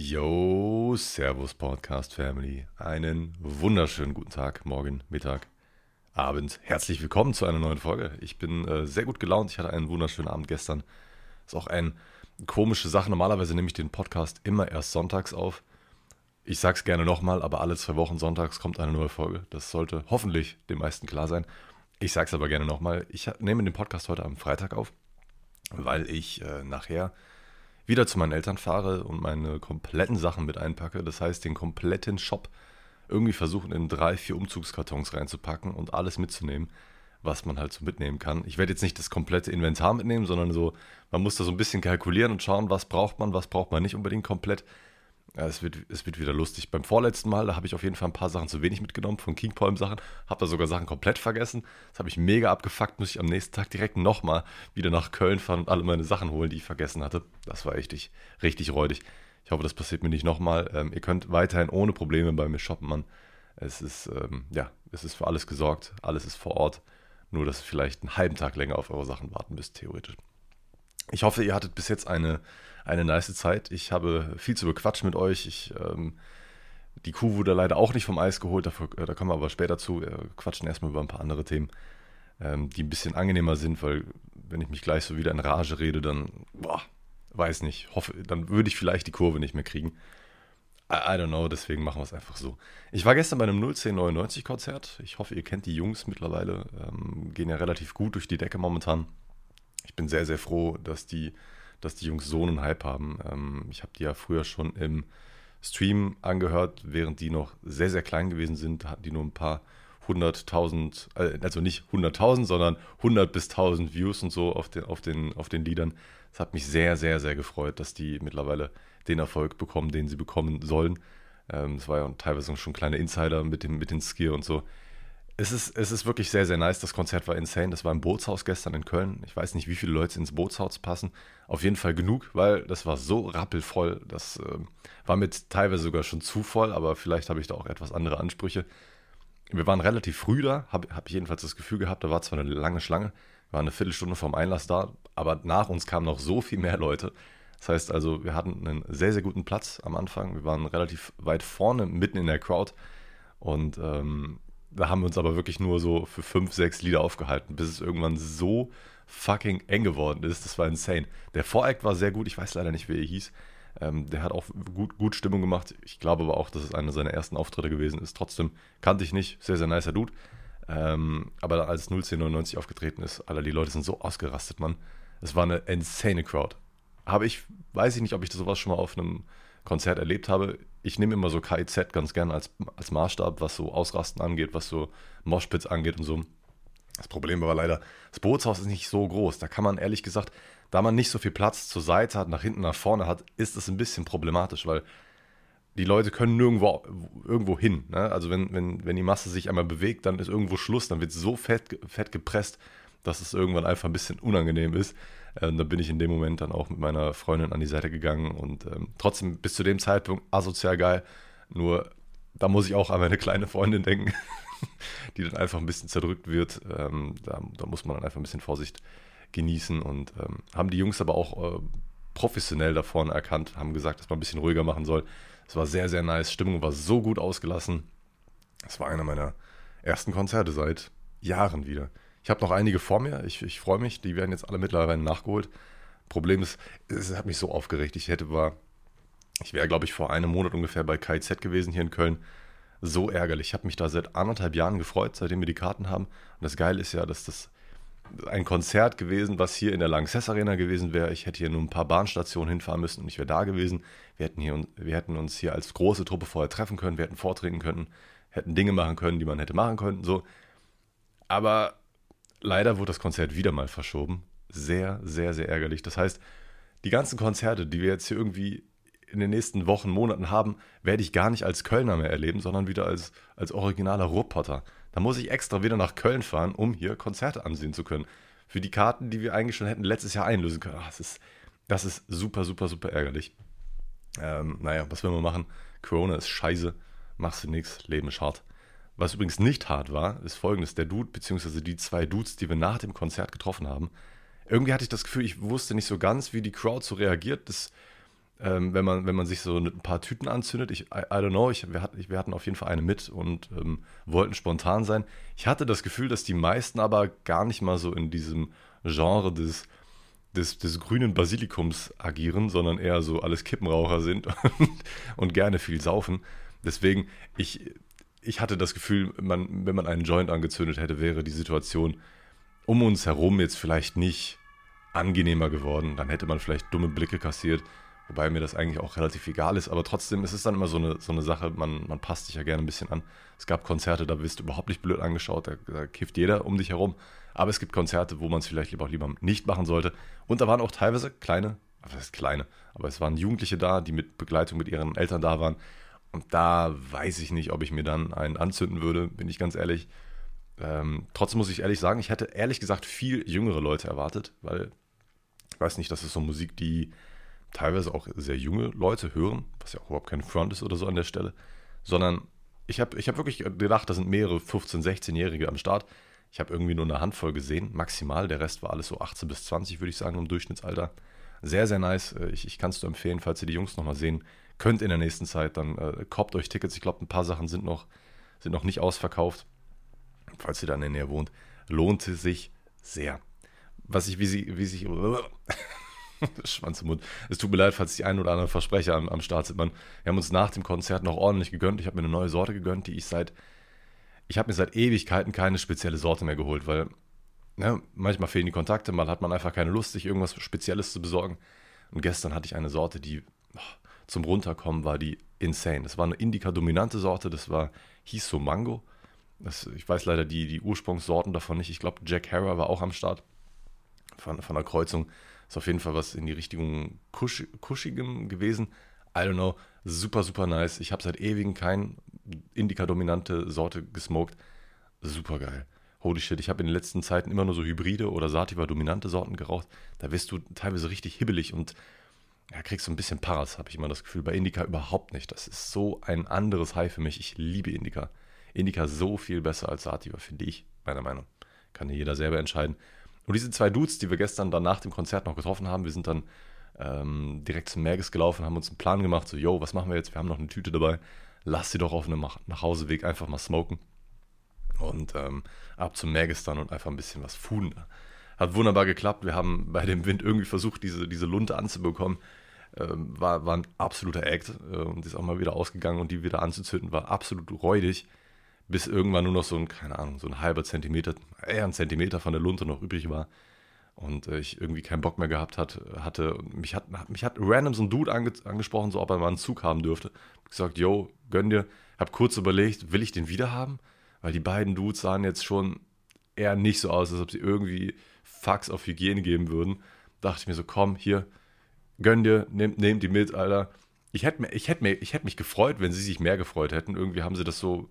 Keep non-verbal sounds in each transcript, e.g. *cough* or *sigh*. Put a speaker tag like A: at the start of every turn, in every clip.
A: Yo, Servus Podcast Family. Einen wunderschönen guten Tag, morgen, Mittag, Abend. Herzlich willkommen zu einer neuen Folge. Ich bin äh, sehr gut gelaunt. Ich hatte einen wunderschönen Abend gestern. Ist auch eine komische Sache. Normalerweise nehme ich den Podcast immer erst sonntags auf. Ich sag's gerne nochmal, aber alle zwei Wochen sonntags kommt eine neue Folge. Das sollte hoffentlich den meisten klar sein. Ich sag's aber gerne nochmal. Ich nehme den Podcast heute am Freitag auf, weil ich äh, nachher wieder zu meinen Eltern fahre und meine kompletten Sachen mit einpacke. Das heißt, den kompletten Shop irgendwie versuchen, in drei, vier Umzugskartons reinzupacken und alles mitzunehmen, was man halt so mitnehmen kann. Ich werde jetzt nicht das komplette Inventar mitnehmen, sondern so, man muss da so ein bisschen kalkulieren und schauen, was braucht man, was braucht man nicht unbedingt komplett. Ja, es wird, es wird wieder lustig. Beim vorletzten Mal, da habe ich auf jeden Fall ein paar Sachen zu wenig mitgenommen, von King Palm Sachen. Habe da sogar Sachen komplett vergessen. Das habe ich mega abgefuckt. Muss ich am nächsten Tag direkt nochmal wieder nach Köln fahren und alle meine Sachen holen, die ich vergessen hatte. Das war richtig, richtig räudig. Ich hoffe, das passiert mir nicht nochmal. Ähm, ihr könnt weiterhin ohne Probleme bei mir shoppen, Mann. Es ist, ähm, ja, es ist für alles gesorgt. Alles ist vor Ort. Nur, dass ihr vielleicht einen halben Tag länger auf eure Sachen warten müsst, theoretisch. Ich hoffe, ihr hattet bis jetzt eine, eine nice Zeit. Ich habe viel zu bequatschen mit euch. Ich, ähm, die Kuh wurde leider auch nicht vom Eis geholt, dafür, äh, da kommen wir aber später zu. Wir quatschen erstmal über ein paar andere Themen, ähm, die ein bisschen angenehmer sind, weil wenn ich mich gleich so wieder in Rage rede, dann, boah, weiß nicht, hoffe, dann würde ich vielleicht die Kurve nicht mehr kriegen. I, I don't know, deswegen machen wir es einfach so. Ich war gestern bei einem 01099 Konzert. Ich hoffe, ihr kennt die Jungs mittlerweile. Ähm, gehen ja relativ gut durch die Decke momentan ich bin sehr, sehr froh, dass die, dass die Jungs so einen Hype haben. Ähm, ich habe die ja früher schon im Stream angehört, während die noch sehr, sehr klein gewesen sind, hatten die nur ein paar hunderttausend, äh, also nicht hunderttausend, sondern hundert bis tausend Views und so auf den, auf, den, auf den Liedern. Das hat mich sehr, sehr, sehr gefreut, dass die mittlerweile den Erfolg bekommen, den sie bekommen sollen. Ähm, das war ja teilweise schon kleine Insider mit dem, mit den Skier und so es ist, es ist wirklich sehr, sehr nice. Das Konzert war insane. Das war im Bootshaus gestern in Köln. Ich weiß nicht, wie viele Leute ins Bootshaus passen. Auf jeden Fall genug, weil das war so rappelvoll. Das äh, war mit teilweise sogar schon zu voll, aber vielleicht habe ich da auch etwas andere Ansprüche. Wir waren relativ früh da, habe hab ich jedenfalls das Gefühl gehabt. Da war zwar eine lange Schlange, waren eine Viertelstunde vorm Einlass da, aber nach uns kamen noch so viel mehr Leute. Das heißt also, wir hatten einen sehr, sehr guten Platz am Anfang. Wir waren relativ weit vorne, mitten in der Crowd. Und ähm, da haben wir uns aber wirklich nur so für fünf, sechs Lieder aufgehalten, bis es irgendwann so fucking eng geworden ist. Das war insane. Der Voreact war sehr gut, ich weiß leider nicht, wie er hieß. Ähm, der hat auch gut, gut Stimmung gemacht. Ich glaube aber auch, dass es einer seiner ersten Auftritte gewesen ist. Trotzdem kannte ich nicht. Sehr, sehr nicer Dude. Ähm, aber als 01099 aufgetreten ist, alle die Leute sind so ausgerastet, Mann. Es war eine insane Crowd. Habe ich, weiß ich nicht, ob ich sowas schon mal auf einem Konzert erlebt habe ich nehme immer so KIZ ganz gern als, als Maßstab, was so Ausrasten angeht, was so Moshpits angeht und so. Das Problem war leider, das Bootshaus ist nicht so groß. Da kann man ehrlich gesagt, da man nicht so viel Platz zur Seite hat, nach hinten, nach vorne hat, ist es ein bisschen problematisch, weil die Leute können nirgendwo irgendwo hin. Ne? Also wenn, wenn, wenn die Masse sich einmal bewegt, dann ist irgendwo Schluss, dann wird so fett, fett gepresst, dass es irgendwann einfach ein bisschen unangenehm ist. Ähm, da bin ich in dem Moment dann auch mit meiner Freundin an die Seite gegangen und ähm, trotzdem bis zu dem Zeitpunkt asozial geil. Nur da muss ich auch an meine kleine Freundin denken, *laughs* die dann einfach ein bisschen zerdrückt wird. Ähm, da, da, muss man dann einfach ein bisschen Vorsicht genießen und ähm, haben die Jungs aber auch äh, professionell da vorne erkannt, haben gesagt, dass man ein bisschen ruhiger machen soll. Es war sehr, sehr nice. Stimmung war so gut ausgelassen. Es war einer meiner ersten Konzerte seit Jahren wieder. Ich habe noch einige vor mir. Ich, ich freue mich. Die werden jetzt alle mittlerweile nachgeholt. Problem ist, es hat mich so aufgeregt. Ich hätte war, ich wäre, glaube ich, vor einem Monat ungefähr bei KIZ gewesen hier in Köln. So ärgerlich. Ich habe mich da seit anderthalb Jahren gefreut, seitdem wir die Karten haben. Und das Geile ist ja, dass das ein Konzert gewesen, was hier in der Lanxess Arena gewesen wäre. Ich hätte hier nur ein paar Bahnstationen hinfahren müssen und ich wäre da gewesen. Wir hätten, hier, wir hätten uns hier als große Truppe vorher treffen können, wir hätten vortreten können, hätten Dinge machen können, die man hätte machen können. So. Aber Leider wurde das Konzert wieder mal verschoben. Sehr, sehr, sehr ärgerlich. Das heißt, die ganzen Konzerte, die wir jetzt hier irgendwie in den nächsten Wochen, Monaten haben, werde ich gar nicht als Kölner mehr erleben, sondern wieder als, als originaler Ruhrpotter. Da muss ich extra wieder nach Köln fahren, um hier Konzerte ansehen zu können. Für die Karten, die wir eigentlich schon hätten letztes Jahr einlösen können. Ach, das, ist, das ist super, super, super ärgerlich. Ähm, naja, was will man machen? Corona ist scheiße. Machst du nichts, Leben ist hart. Was übrigens nicht hart war, ist folgendes: Der Dude, beziehungsweise die zwei Dudes, die wir nach dem Konzert getroffen haben, irgendwie hatte ich das Gefühl, ich wusste nicht so ganz, wie die Crowd so reagiert. Das, ähm, wenn, man, wenn man sich so ein paar Tüten anzündet. Ich, I, I don't know, ich, wir, hatten, wir hatten auf jeden Fall eine mit und ähm, wollten spontan sein. Ich hatte das Gefühl, dass die meisten aber gar nicht mal so in diesem Genre des, des, des grünen Basilikums agieren, sondern eher so alles Kippenraucher sind *laughs* und, und gerne viel saufen. Deswegen, ich, ich hatte das Gefühl, man, wenn man einen Joint angezündet hätte, wäre die Situation um uns herum jetzt vielleicht nicht angenehmer geworden. Dann hätte man vielleicht dumme Blicke kassiert, wobei mir das eigentlich auch relativ egal ist. Aber trotzdem ist es dann immer so eine, so eine Sache, man, man passt sich ja gerne ein bisschen an. Es gab Konzerte, da wirst du überhaupt nicht blöd angeschaut, da, da kifft jeder um dich herum. Aber es gibt Konzerte, wo man es vielleicht lieber auch lieber nicht machen sollte. Und da waren auch teilweise kleine, was heißt kleine, aber es waren Jugendliche da, die mit Begleitung mit ihren Eltern da waren. Und da weiß ich nicht, ob ich mir dann einen anzünden würde, bin ich ganz ehrlich. Ähm, trotzdem muss ich ehrlich sagen, ich hätte ehrlich gesagt viel jüngere Leute erwartet, weil ich weiß nicht, das ist so Musik, die teilweise auch sehr junge Leute hören, was ja auch überhaupt kein Front ist oder so an der Stelle, sondern ich habe ich hab wirklich gedacht, da sind mehrere 15-, 16-Jährige am Start. Ich habe irgendwie nur eine Handvoll gesehen, maximal. Der Rest war alles so 18 bis 20, würde ich sagen, im Durchschnittsalter. Sehr, sehr nice. Äh, ich, ich kann es nur empfehlen, falls ihr die Jungs nochmal sehen könnt in der nächsten Zeit, dann äh, kauft euch Tickets. Ich glaube, ein paar Sachen sind noch, sind noch nicht ausverkauft. Falls ihr da in der Nähe wohnt, lohnt es sich sehr. Was ich, wie sie, wie sich, *laughs* Schwanz im Mund. Es tut mir leid, falls die ein oder andere Versprecher am, am Start sind. Man, wir haben uns nach dem Konzert noch ordentlich gegönnt. Ich habe mir eine neue Sorte gegönnt, die ich seit, ich habe mir seit Ewigkeiten keine spezielle Sorte mehr geholt, weil ne, manchmal fehlen die Kontakte, mal hat man einfach keine Lust, sich irgendwas Spezielles zu besorgen. Und gestern hatte ich eine Sorte, die oh, zum Runterkommen war die insane. Das war eine Indica-dominante Sorte, das war, hieß so Mango. Das, ich weiß leider die, die Ursprungssorten davon nicht. Ich glaube, Jack Harrow war auch am Start von, von der Kreuzung. Ist auf jeden Fall was in die Richtung Kusch, Kuschigem gewesen. I don't know. Super, super nice. Ich habe seit ewigen kein Indica-dominante Sorte gesmoked. Super geil. Holy shit, ich habe in den letzten Zeiten immer nur so Hybride oder Sativa-dominante Sorten geraucht. Da wirst du teilweise richtig hibbelig und ja, kriegst so ein bisschen Paras, habe ich immer das Gefühl. Bei Indica überhaupt nicht. Das ist so ein anderes High für mich. Ich liebe Indica. Indica so viel besser als Sativa, finde ich, meiner Meinung. Kann hier jeder selber entscheiden. Und diese zwei Dudes, die wir gestern dann nach dem Konzert noch getroffen haben, wir sind dann ähm, direkt zum Merges gelaufen, haben uns einen Plan gemacht, so, yo, was machen wir jetzt? Wir haben noch eine Tüte dabei, lass sie doch auf einem Nachhauseweg einfach mal smoken. Und ähm, ab zum Merges dann und einfach ein bisschen was fuden. Hat wunderbar geklappt. Wir haben bei dem Wind irgendwie versucht, diese, diese Lunte anzubekommen. Ähm, war, war ein absoluter Act äh, und ist auch mal wieder ausgegangen und die wieder anzuzünden, war absolut räudig bis irgendwann nur noch so ein, keine Ahnung, so ein halber Zentimeter, eher ein Zentimeter von der Lunte noch übrig war. Und äh, ich irgendwie keinen Bock mehr gehabt hat, hatte. Mich hat, mich hat random so ein Dude ange angesprochen, so ob er mal einen Zug haben dürfte. Ich gesagt, yo, gönn dir. Hab kurz überlegt, will ich den wieder haben? Weil die beiden Dudes sahen jetzt schon eher nicht so aus, als ob sie irgendwie Fax auf Hygiene geben würden. Dachte ich mir so, komm, hier, gönn dir, nehmt nehm die mit, Alter. Ich hätte ich hätt hätt mich gefreut, wenn sie sich mehr gefreut hätten. Irgendwie haben sie das so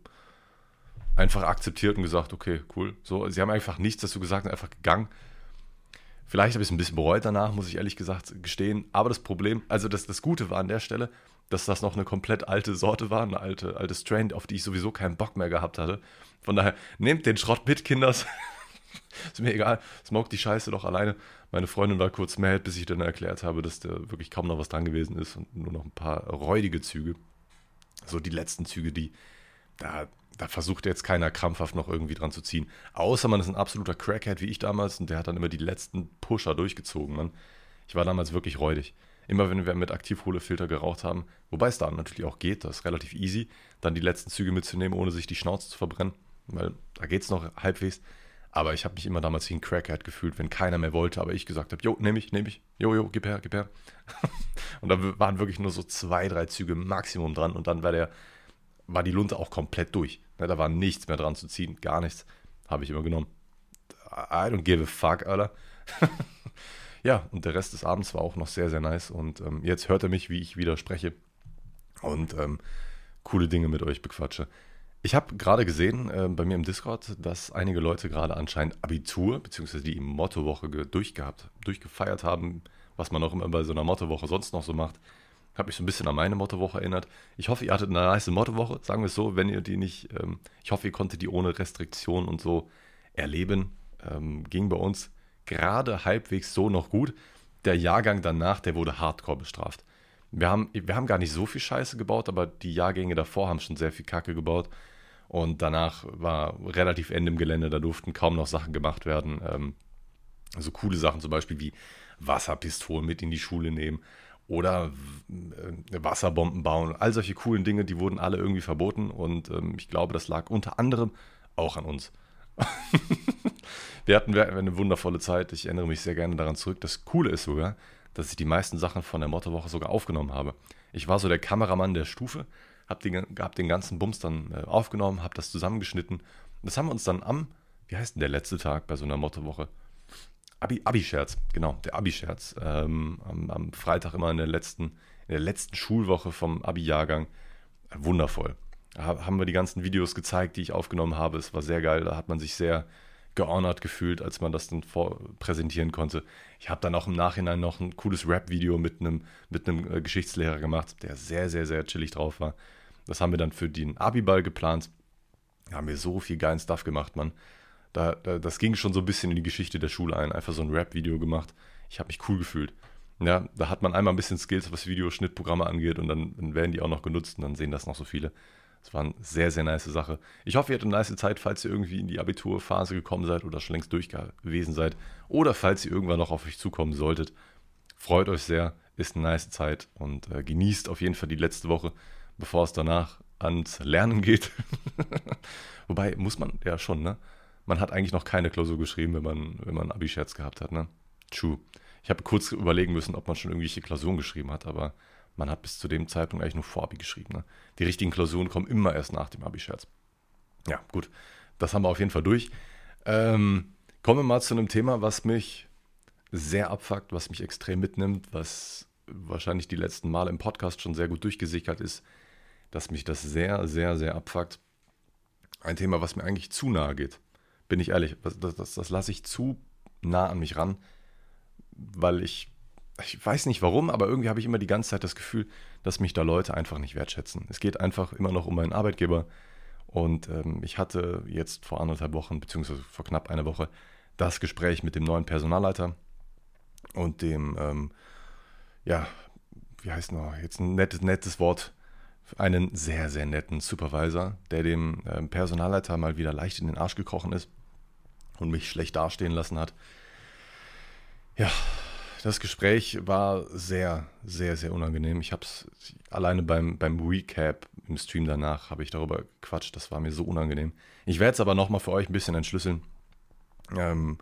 A: einfach akzeptiert und gesagt, okay, cool. So, sie haben einfach nichts dazu gesagt und einfach gegangen. Vielleicht habe ich es ein bisschen bereut danach, muss ich ehrlich gesagt gestehen. Aber das Problem, also das, das Gute war an der Stelle, dass das noch eine komplett alte Sorte war, eine alte, alte Strain, auf die ich sowieso keinen Bock mehr gehabt hatte. Von daher, nehmt den Schrott mit, Kinders. *laughs* *laughs* ist mir egal, smoke die Scheiße doch alleine. Meine Freundin war kurz mad, bis ich dann erklärt habe, dass da wirklich kaum noch was dran gewesen ist und nur noch ein paar räudige Züge. So die letzten Züge, die da da versucht jetzt keiner krampfhaft noch irgendwie dran zu ziehen. Außer man ist ein absoluter Crackhead wie ich damals und der hat dann immer die letzten Pusher durchgezogen. Mann. Ich war damals wirklich räudig. Immer wenn wir mit Aktivkohlefilter geraucht haben, wobei es da natürlich auch geht, das ist relativ easy, dann die letzten Züge mitzunehmen, ohne sich die Schnauze zu verbrennen, weil da geht es noch halbwegs. Aber ich habe mich immer damals wie ein Crackhead gefühlt, wenn keiner mehr wollte, aber ich gesagt habe, jo, nehme ich, nehme ich, jo, jo, gib her, gib her. *laughs* und da waren wirklich nur so zwei, drei Züge Maximum dran und dann war der war die Lunte auch komplett durch. Ne, da war nichts mehr dran zu ziehen, gar nichts. Habe ich immer genommen. I don't give a fuck, Alter. *laughs* ja, und der Rest des Abends war auch noch sehr, sehr nice. Und ähm, jetzt hört er mich, wie ich wieder spreche und ähm, coole Dinge mit euch bequatsche. Ich habe gerade gesehen äh, bei mir im Discord, dass einige Leute gerade anscheinend Abitur, beziehungsweise die Mottowoche durchgehabt, durchgefeiert haben, was man auch immer bei so einer Mottowoche sonst noch so macht. Habe mich so ein bisschen an meine Mottowoche erinnert. Ich hoffe, ihr hattet eine nice Mottowoche, sagen wir es so, wenn ihr die nicht, ähm, ich hoffe, ihr konntet die ohne Restriktion und so erleben. Ähm, ging bei uns gerade halbwegs so noch gut. Der Jahrgang danach, der wurde hardcore bestraft. Wir haben, wir haben gar nicht so viel Scheiße gebaut, aber die Jahrgänge davor haben schon sehr viel Kacke gebaut. Und danach war relativ Ende im Gelände, da durften kaum noch Sachen gemacht werden. Ähm, so coole Sachen zum Beispiel wie Wasserpistolen mit in die Schule nehmen oder äh, Wasserbomben bauen. All solche coolen Dinge, die wurden alle irgendwie verboten und ähm, ich glaube, das lag unter anderem auch an uns. *laughs* wir hatten eine wundervolle Zeit. Ich erinnere mich sehr gerne daran zurück. Das Coole ist sogar, dass ich die meisten Sachen von der Mottowoche sogar aufgenommen habe. Ich war so der Kameramann der Stufe, habe den, hab den ganzen Bums dann äh, aufgenommen, habe das zusammengeschnitten. Das haben wir uns dann am, wie heißt denn der letzte Tag bei so einer Mottowoche? Abi, Abi-Scherz, genau, der Abi-Scherz. Ähm, am, am, Freitag immer in der letzten, in der letzten Schulwoche vom Abi-Jahrgang. Wundervoll. Da haben wir die ganzen Videos gezeigt, die ich aufgenommen habe. Es war sehr geil. Da hat man sich sehr gehonored gefühlt, als man das dann präsentieren konnte. Ich habe dann auch im Nachhinein noch ein cooles Rap-Video mit einem, mit äh, Geschichtslehrer gemacht, der sehr, sehr, sehr chillig drauf war. Das haben wir dann für den Abi-Ball geplant. Da haben wir so viel geilen Stuff gemacht, Mann. Da, da, das ging schon so ein bisschen in die Geschichte der Schule ein. Einfach so ein Rap-Video gemacht. Ich habe mich cool gefühlt. Ja, da hat man einmal ein bisschen Skills, was Videoschnittprogramme angeht und dann, werden die auch noch genutzt und dann sehen das noch so viele. Das war eine sehr, sehr nice Sache. Ich hoffe, ihr hattet eine nice Zeit, falls ihr irgendwie in die Abiturphase gekommen seid oder schon längst durch gewesen seid oder falls ihr irgendwann noch auf euch zukommen solltet. Freut euch sehr, ist eine nice Zeit und äh, genießt auf jeden Fall die letzte Woche, bevor es danach ans Lernen geht. *laughs* Wobei, muss man ja schon, ne? man hat eigentlich noch keine Klausur geschrieben, wenn man, wenn man Abi-Scherz gehabt hat. Ne? True. Ich habe kurz überlegen müssen, ob man schon irgendwelche Klausuren geschrieben hat, aber man hat bis zu dem Zeitpunkt eigentlich nur vor Abi geschrieben. Ne? Die richtigen Klausuren kommen immer erst nach dem Abi-Scherz. Ja, gut. Das haben wir auf jeden Fall durch. Ähm, kommen wir mal zu einem Thema, was mich sehr abfuckt, was mich extrem mitnimmt, was wahrscheinlich die letzten Male im Podcast schon sehr gut durchgesickert ist, dass mich das sehr, sehr, sehr abfuckt. Ein Thema, was mir eigentlich zu nahe geht bin ich ehrlich. Das, das, das lasse ich zu nah an mich ran, weil ich, ich weiß nicht warum, aber irgendwie habe ich immer die ganze Zeit das Gefühl, dass mich da Leute einfach nicht wertschätzen. Es geht einfach immer noch um meinen Arbeitgeber. Und ähm, ich hatte jetzt vor anderthalb Wochen, beziehungsweise vor knapp einer Woche, das Gespräch mit dem neuen Personalleiter und dem, ähm, ja, wie heißt noch, jetzt ein nettes, nettes Wort, einen sehr, sehr netten Supervisor, der dem ähm, Personalleiter mal wieder leicht in den Arsch gekrochen ist und mich schlecht dastehen lassen hat. Ja, das Gespräch war sehr, sehr, sehr unangenehm. Ich habe es alleine beim, beim Recap im Stream danach habe ich darüber gequatscht. Das war mir so unangenehm. Ich werde es aber nochmal für euch ein bisschen entschlüsseln. Ähm,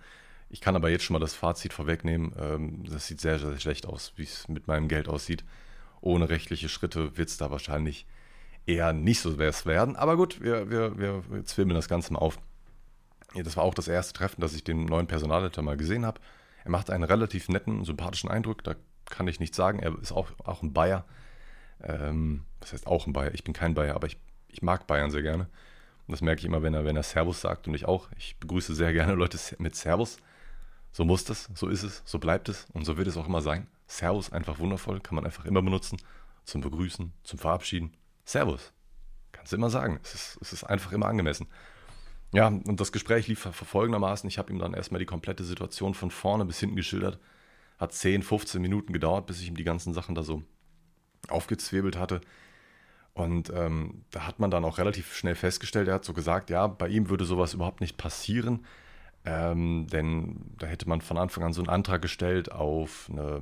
A: ich kann aber jetzt schon mal das Fazit vorwegnehmen. Ähm, das sieht sehr, sehr schlecht aus, wie es mit meinem Geld aussieht. Ohne rechtliche Schritte wird es da wahrscheinlich eher nicht so werden. Aber gut, wir, wir, wir, wir zwimmeln das Ganze mal auf. Das war auch das erste Treffen, dass ich den neuen Personalleiter mal gesehen habe. Er macht einen relativ netten, sympathischen Eindruck. Da kann ich nichts sagen. Er ist auch, auch ein Bayer. Ähm, was heißt auch ein Bayer? Ich bin kein Bayer, aber ich, ich mag Bayern sehr gerne. Und das merke ich immer, wenn er, wenn er Servus sagt und ich auch. Ich begrüße sehr gerne *laughs* Leute mit Servus. So muss das, so ist es, so bleibt es und so wird es auch immer sein. Servus, einfach wundervoll, kann man einfach immer benutzen. Zum Begrüßen, zum Verabschieden. Servus. Kannst du immer sagen. Es ist, es ist einfach immer angemessen. Ja, und das Gespräch lief folgendermaßen. Ich habe ihm dann erstmal die komplette Situation von vorne bis hinten geschildert. Hat 10, 15 Minuten gedauert, bis ich ihm die ganzen Sachen da so aufgezwirbelt hatte. Und ähm, da hat man dann auch relativ schnell festgestellt, er hat so gesagt, ja, bei ihm würde sowas überhaupt nicht passieren. Ähm, denn da hätte man von Anfang an so einen Antrag gestellt auf eine,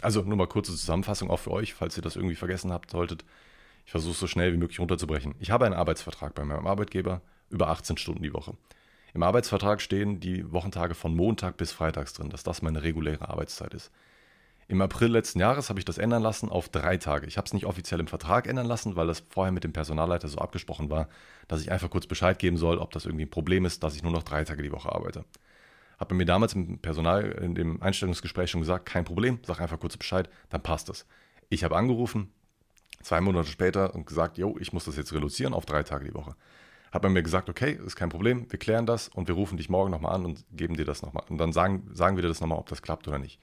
A: also nur mal kurze Zusammenfassung auch für euch, falls ihr das irgendwie vergessen habt solltet. Ich versuche es so schnell wie möglich runterzubrechen. Ich habe einen Arbeitsvertrag bei meinem Arbeitgeber über 18 Stunden die Woche. Im Arbeitsvertrag stehen die Wochentage von Montag bis Freitags drin, dass das meine reguläre Arbeitszeit ist. Im April letzten Jahres habe ich das ändern lassen auf drei Tage. Ich habe es nicht offiziell im Vertrag ändern lassen, weil das vorher mit dem Personalleiter so abgesprochen war, dass ich einfach kurz Bescheid geben soll, ob das irgendwie ein Problem ist, dass ich nur noch drei Tage die Woche arbeite. Habe mir damals im Personal in dem Einstellungsgespräch schon gesagt, kein Problem, sag einfach kurz Bescheid, dann passt das. Ich habe angerufen, zwei Monate später und gesagt, jo, ich muss das jetzt reduzieren auf drei Tage die Woche hat man mir gesagt, okay, ist kein Problem, wir klären das und wir rufen dich morgen nochmal an und geben dir das nochmal. Und dann sagen, sagen wir dir das nochmal, ob das klappt oder nicht.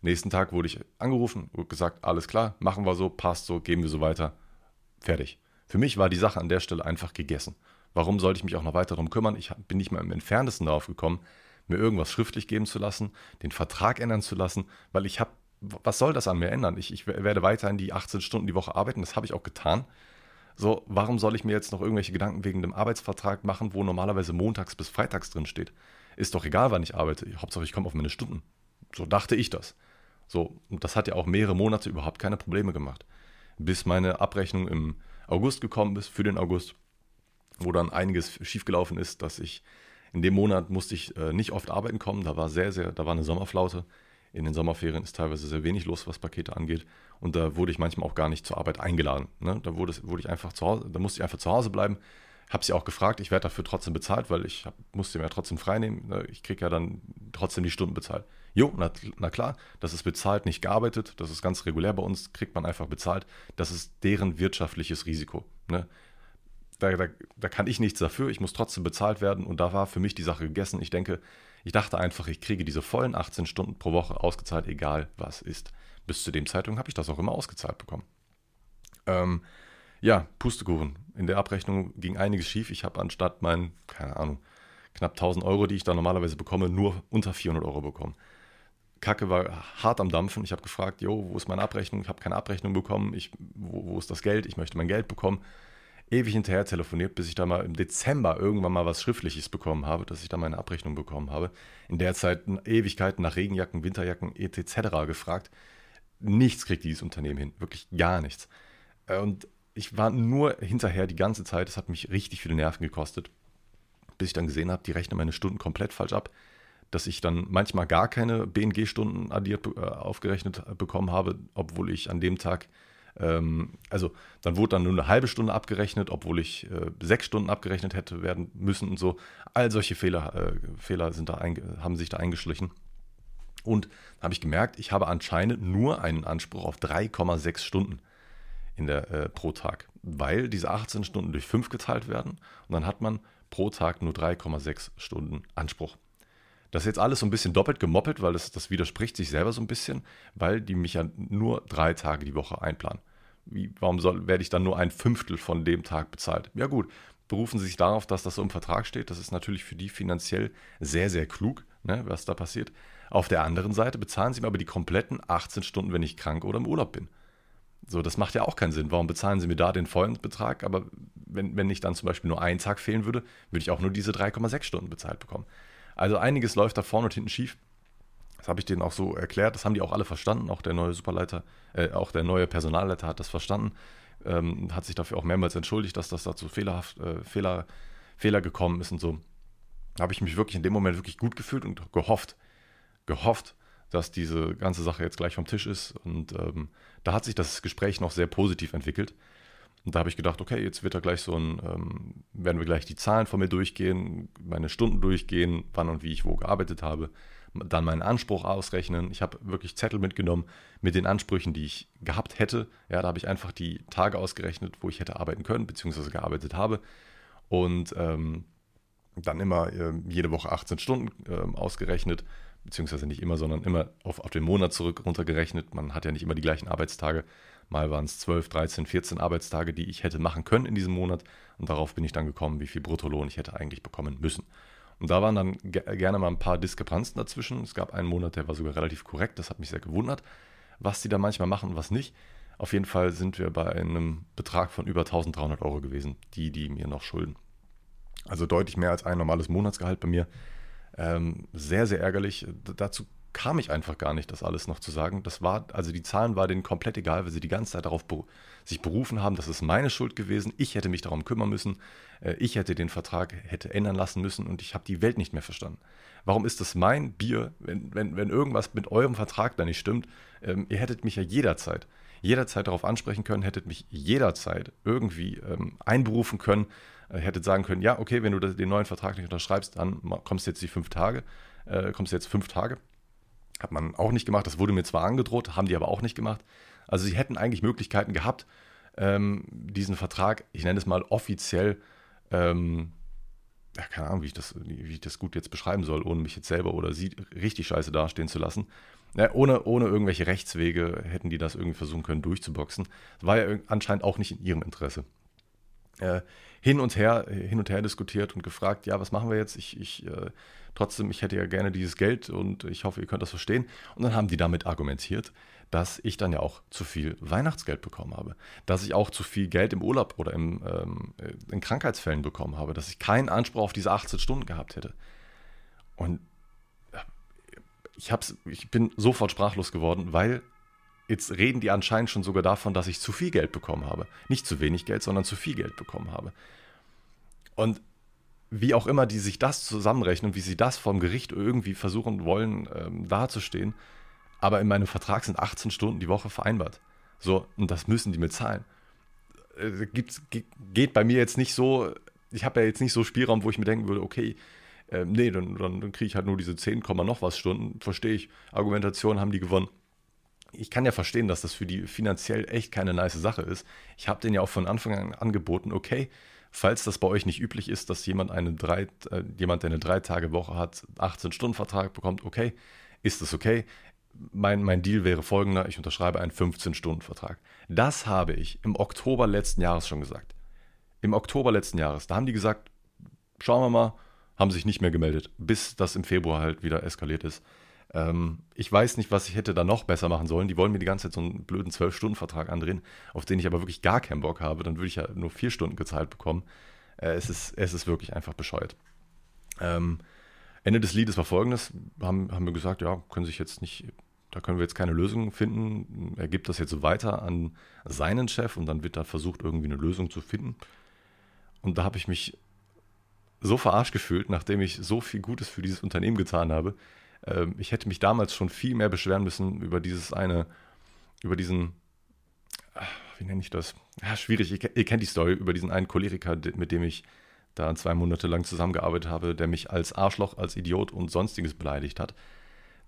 A: Nächsten Tag wurde ich angerufen und gesagt, alles klar, machen wir so, passt so, geben wir so weiter. Fertig. Für mich war die Sache an der Stelle einfach gegessen. Warum sollte ich mich auch noch weiter darum kümmern? Ich bin nicht mal im entferntesten darauf gekommen, mir irgendwas schriftlich geben zu lassen, den Vertrag ändern zu lassen, weil ich habe was soll das an mir ändern? Ich, ich werde weiterhin die 18 Stunden die Woche arbeiten, das habe ich auch getan. So, warum soll ich mir jetzt noch irgendwelche Gedanken wegen dem Arbeitsvertrag machen, wo normalerweise montags bis freitags drin steht? Ist doch egal, wann ich arbeite. Hauptsache, ich komme auf meine Stunden. So dachte ich das. So, und das hat ja auch mehrere Monate überhaupt keine Probleme gemacht. Bis meine Abrechnung im August gekommen ist, für den August, wo dann einiges schiefgelaufen ist, dass ich in dem Monat musste ich äh, nicht oft arbeiten kommen. Da war sehr, sehr, da war eine Sommerflaute. In den Sommerferien ist teilweise sehr wenig los, was Pakete angeht. Und da wurde ich manchmal auch gar nicht zur Arbeit eingeladen. Ne? Da wurde, wurde ich einfach zu Hause, da musste ich einfach zu Hause bleiben. Habe sie auch gefragt, ich werde dafür trotzdem bezahlt, weil ich hab, musste mir ja trotzdem freinehmen. Ne? Ich kriege ja dann trotzdem die Stunden bezahlt. Jo, na, na, klar, das ist bezahlt, nicht gearbeitet. Das ist ganz regulär bei uns, kriegt man einfach bezahlt. Das ist deren wirtschaftliches Risiko. Ne? Da, da, da kann ich nichts dafür, ich muss trotzdem bezahlt werden und da war für mich die Sache gegessen. Ich denke, ich dachte einfach, ich kriege diese vollen 18 Stunden pro Woche ausgezahlt, egal was ist. Bis zu dem Zeitpunkt habe ich das auch immer ausgezahlt bekommen. Ähm, ja, Pustekuchen. In der Abrechnung ging einiges schief. Ich habe anstatt meinen, keine Ahnung, knapp 1000 Euro, die ich da normalerweise bekomme, nur unter 400 Euro bekommen. Kacke war hart am Dampfen. Ich habe gefragt, jo, wo ist meine Abrechnung? Ich habe keine Abrechnung bekommen. Ich, wo, wo ist das Geld? Ich möchte mein Geld bekommen ewig hinterher telefoniert, bis ich da mal im Dezember irgendwann mal was Schriftliches bekommen habe, dass ich da meine Abrechnung bekommen habe. In der Zeit Ewigkeiten nach Regenjacken, Winterjacken etc. gefragt. Nichts kriegt dieses Unternehmen hin, wirklich gar nichts. Äh, und ich war nur hinterher die ganze Zeit, es hat mich richtig viele Nerven gekostet, bis ich dann gesehen habe, die rechnen meine Stunden komplett falsch ab, dass ich dann manchmal gar keine BNG-Stunden addiert äh, aufgerechnet bekommen habe, obwohl ich an dem Tag ähm, also dann wurde dann nur eine halbe Stunde abgerechnet, obwohl ich äh, sechs Stunden abgerechnet hätte werden müssen und so. All solche Fehler, äh, Fehler sind da haben sich da eingeschlichen. Und habe ich gemerkt, ich habe anscheinend nur einen Anspruch auf 3,6 Stunden in der, äh, pro Tag, weil diese 18 Stunden durch 5 geteilt werden und dann hat man pro Tag nur 3,6 Stunden Anspruch. Das ist jetzt alles so ein bisschen doppelt gemoppelt, weil das, das widerspricht sich selber so ein bisschen, weil die mich ja nur drei Tage die Woche einplanen. Wie, warum soll, werde ich dann nur ein Fünftel von dem Tag bezahlt? Ja gut, berufen Sie sich darauf, dass das so im Vertrag steht. Das ist natürlich für die finanziell sehr, sehr klug, ne, was da passiert. Auf der anderen Seite bezahlen Sie mir aber die kompletten 18 Stunden, wenn ich krank oder im Urlaub bin. So, das macht ja auch keinen Sinn. Warum bezahlen Sie mir da den vollen Betrag? Aber wenn, wenn ich dann zum Beispiel nur einen Tag fehlen würde, würde ich auch nur diese 3,6 Stunden bezahlt bekommen. Also einiges läuft da vorne und hinten schief. Das habe ich denen auch so erklärt. Das haben die auch alle verstanden. Auch der neue Superleiter, äh, auch der neue Personalleiter hat das verstanden. Ähm, hat sich dafür auch mehrmals entschuldigt, dass das dazu fehlerhaft, äh, Fehler, Fehler gekommen ist und so. Da habe ich mich wirklich in dem Moment wirklich gut gefühlt und gehofft, gehofft, dass diese ganze Sache jetzt gleich vom Tisch ist. Und ähm, da hat sich das Gespräch noch sehr positiv entwickelt. Und da habe ich gedacht, okay, jetzt wird da gleich so ein, ähm, werden wir gleich die Zahlen von mir durchgehen, meine Stunden durchgehen, wann und wie ich wo gearbeitet habe, dann meinen Anspruch ausrechnen. Ich habe wirklich Zettel mitgenommen mit den Ansprüchen, die ich gehabt hätte. Ja, da habe ich einfach die Tage ausgerechnet, wo ich hätte arbeiten können, beziehungsweise gearbeitet habe. Und ähm, dann immer äh, jede Woche 18 Stunden äh, ausgerechnet, beziehungsweise nicht immer, sondern immer auf, auf den Monat zurück runtergerechnet. Man hat ja nicht immer die gleichen Arbeitstage. Mal waren es 12, 13, 14 Arbeitstage, die ich hätte machen können in diesem Monat. Und darauf bin ich dann gekommen, wie viel Bruttolohn ich hätte eigentlich bekommen müssen. Und da waren dann gerne mal ein paar Diskrepanzen dazwischen. Es gab einen Monat, der war sogar relativ korrekt. Das hat mich sehr gewundert, was die da manchmal machen und was nicht. Auf jeden Fall sind wir bei einem Betrag von über 1300 Euro gewesen, die, die mir noch schulden. Also deutlich mehr als ein normales Monatsgehalt bei mir. Ähm, sehr, sehr ärgerlich. Dazu kam ich einfach gar nicht, das alles noch zu sagen. Das war, also die Zahlen waren denen komplett egal, weil sie die ganze Zeit darauf beru sich berufen haben, das ist meine Schuld gewesen. Ich hätte mich darum kümmern müssen. Äh, ich hätte den Vertrag hätte ändern lassen müssen und ich habe die Welt nicht mehr verstanden. Warum ist das mein Bier, wenn, wenn, wenn irgendwas mit eurem Vertrag da nicht stimmt? Ähm, ihr hättet mich ja jederzeit, jederzeit darauf ansprechen können, hättet mich jederzeit irgendwie ähm, einberufen können, äh, hättet sagen können, ja, okay, wenn du den neuen Vertrag nicht unterschreibst, dann kommst du jetzt die fünf Tage, äh, kommst du jetzt fünf Tage hat man auch nicht gemacht. Das wurde mir zwar angedroht, haben die aber auch nicht gemacht. Also sie hätten eigentlich Möglichkeiten gehabt, ähm, diesen Vertrag, ich nenne es mal offiziell, ähm, ja, keine Ahnung, wie ich, das, wie ich das gut jetzt beschreiben soll, ohne mich jetzt selber oder sie richtig scheiße dastehen zu lassen. Ja, ohne, ohne irgendwelche Rechtswege hätten die das irgendwie versuchen können durchzuboxen. Das war ja anscheinend auch nicht in ihrem Interesse. Äh, hin und her, hin und her diskutiert und gefragt, ja, was machen wir jetzt? Ich, ich äh, Trotzdem, ich hätte ja gerne dieses Geld und ich hoffe, ihr könnt das verstehen. Und dann haben die damit argumentiert, dass ich dann ja auch zu viel Weihnachtsgeld bekommen habe, dass ich auch zu viel Geld im Urlaub oder im, ähm, in Krankheitsfällen bekommen habe, dass ich keinen Anspruch auf diese 18 Stunden gehabt hätte. Und ich, hab's, ich bin sofort sprachlos geworden, weil jetzt reden die anscheinend schon sogar davon, dass ich zu viel Geld bekommen habe. Nicht zu wenig Geld, sondern zu viel Geld bekommen habe. Und wie auch immer die sich das zusammenrechnen, wie sie das vom Gericht irgendwie versuchen wollen ähm, dazustehen, aber in meinem Vertrag sind 18 Stunden die Woche vereinbart. So, und das müssen die mir zahlen. Äh, geht bei mir jetzt nicht so, ich habe ja jetzt nicht so Spielraum, wo ich mir denken würde, okay, äh, nee, dann, dann, dann kriege ich halt nur diese 10, noch was Stunden, verstehe ich. Argumentation haben die gewonnen. Ich kann ja verstehen, dass das für die finanziell echt keine nice Sache ist. Ich habe denen ja auch von Anfang an angeboten, okay, falls das bei euch nicht üblich ist, dass jemand, eine drei, äh, jemand der eine Drei-Tage-Woche hat, 18-Stunden-Vertrag bekommt, okay, ist das okay. Mein, mein Deal wäre folgender, ich unterschreibe einen 15-Stunden-Vertrag. Das habe ich im Oktober letzten Jahres schon gesagt. Im Oktober letzten Jahres, da haben die gesagt, schauen wir mal, haben sich nicht mehr gemeldet, bis das im Februar halt wieder eskaliert ist. Ähm, ich weiß nicht, was ich hätte da noch besser machen sollen. Die wollen mir die ganze Zeit so einen blöden 12-Stunden-Vertrag andrehen, auf den ich aber wirklich gar keinen Bock habe. Dann würde ich ja nur vier Stunden gezahlt bekommen. Äh, es, ist, es ist wirklich einfach bescheuert. Ähm, Ende des Liedes war folgendes: haben, haben wir gesagt, ja, können sich jetzt nicht, da können wir jetzt keine Lösung finden. Er gibt das jetzt so weiter an seinen Chef und dann wird da versucht, irgendwie eine Lösung zu finden. Und da habe ich mich so verarscht gefühlt, nachdem ich so viel Gutes für dieses Unternehmen getan habe. Ähm, ich hätte mich damals schon viel mehr beschweren müssen über dieses eine, über diesen, wie nenne ich das? Ja, schwierig, ihr, ihr kennt die Story über diesen einen Choleriker, mit dem ich da zwei Monate lang zusammengearbeitet habe, der mich als Arschloch, als Idiot und sonstiges beleidigt hat.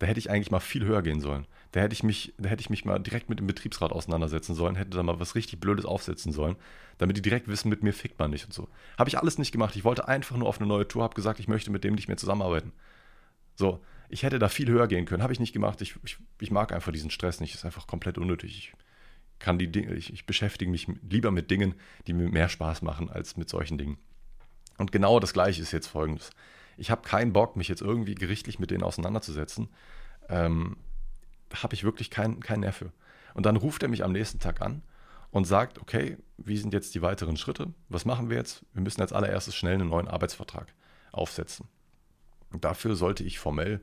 A: Da hätte ich eigentlich mal viel höher gehen sollen. Da hätte ich mich, da hätte ich mich mal direkt mit dem Betriebsrat auseinandersetzen sollen, hätte da mal was richtig Blödes aufsetzen sollen, damit die direkt wissen, mit mir fickt man nicht und so. Habe ich alles nicht gemacht. Ich wollte einfach nur auf eine neue Tour, habe gesagt, ich möchte mit dem nicht mehr zusammenarbeiten. So, ich hätte da viel höher gehen können. Habe ich nicht gemacht. Ich, ich, ich mag einfach diesen Stress nicht. Ist einfach komplett unnötig. Ich kann die Dinge, ich, ich beschäftige mich lieber mit Dingen, die mir mehr Spaß machen, als mit solchen Dingen. Und genau das Gleiche ist jetzt folgendes. Ich habe keinen Bock, mich jetzt irgendwie gerichtlich mit denen auseinanderzusetzen. Ähm, habe ich wirklich keinen kein Nerv für. Und dann ruft er mich am nächsten Tag an und sagt, okay, wie sind jetzt die weiteren Schritte? Was machen wir jetzt? Wir müssen als allererstes schnell einen neuen Arbeitsvertrag aufsetzen. Und dafür sollte ich formell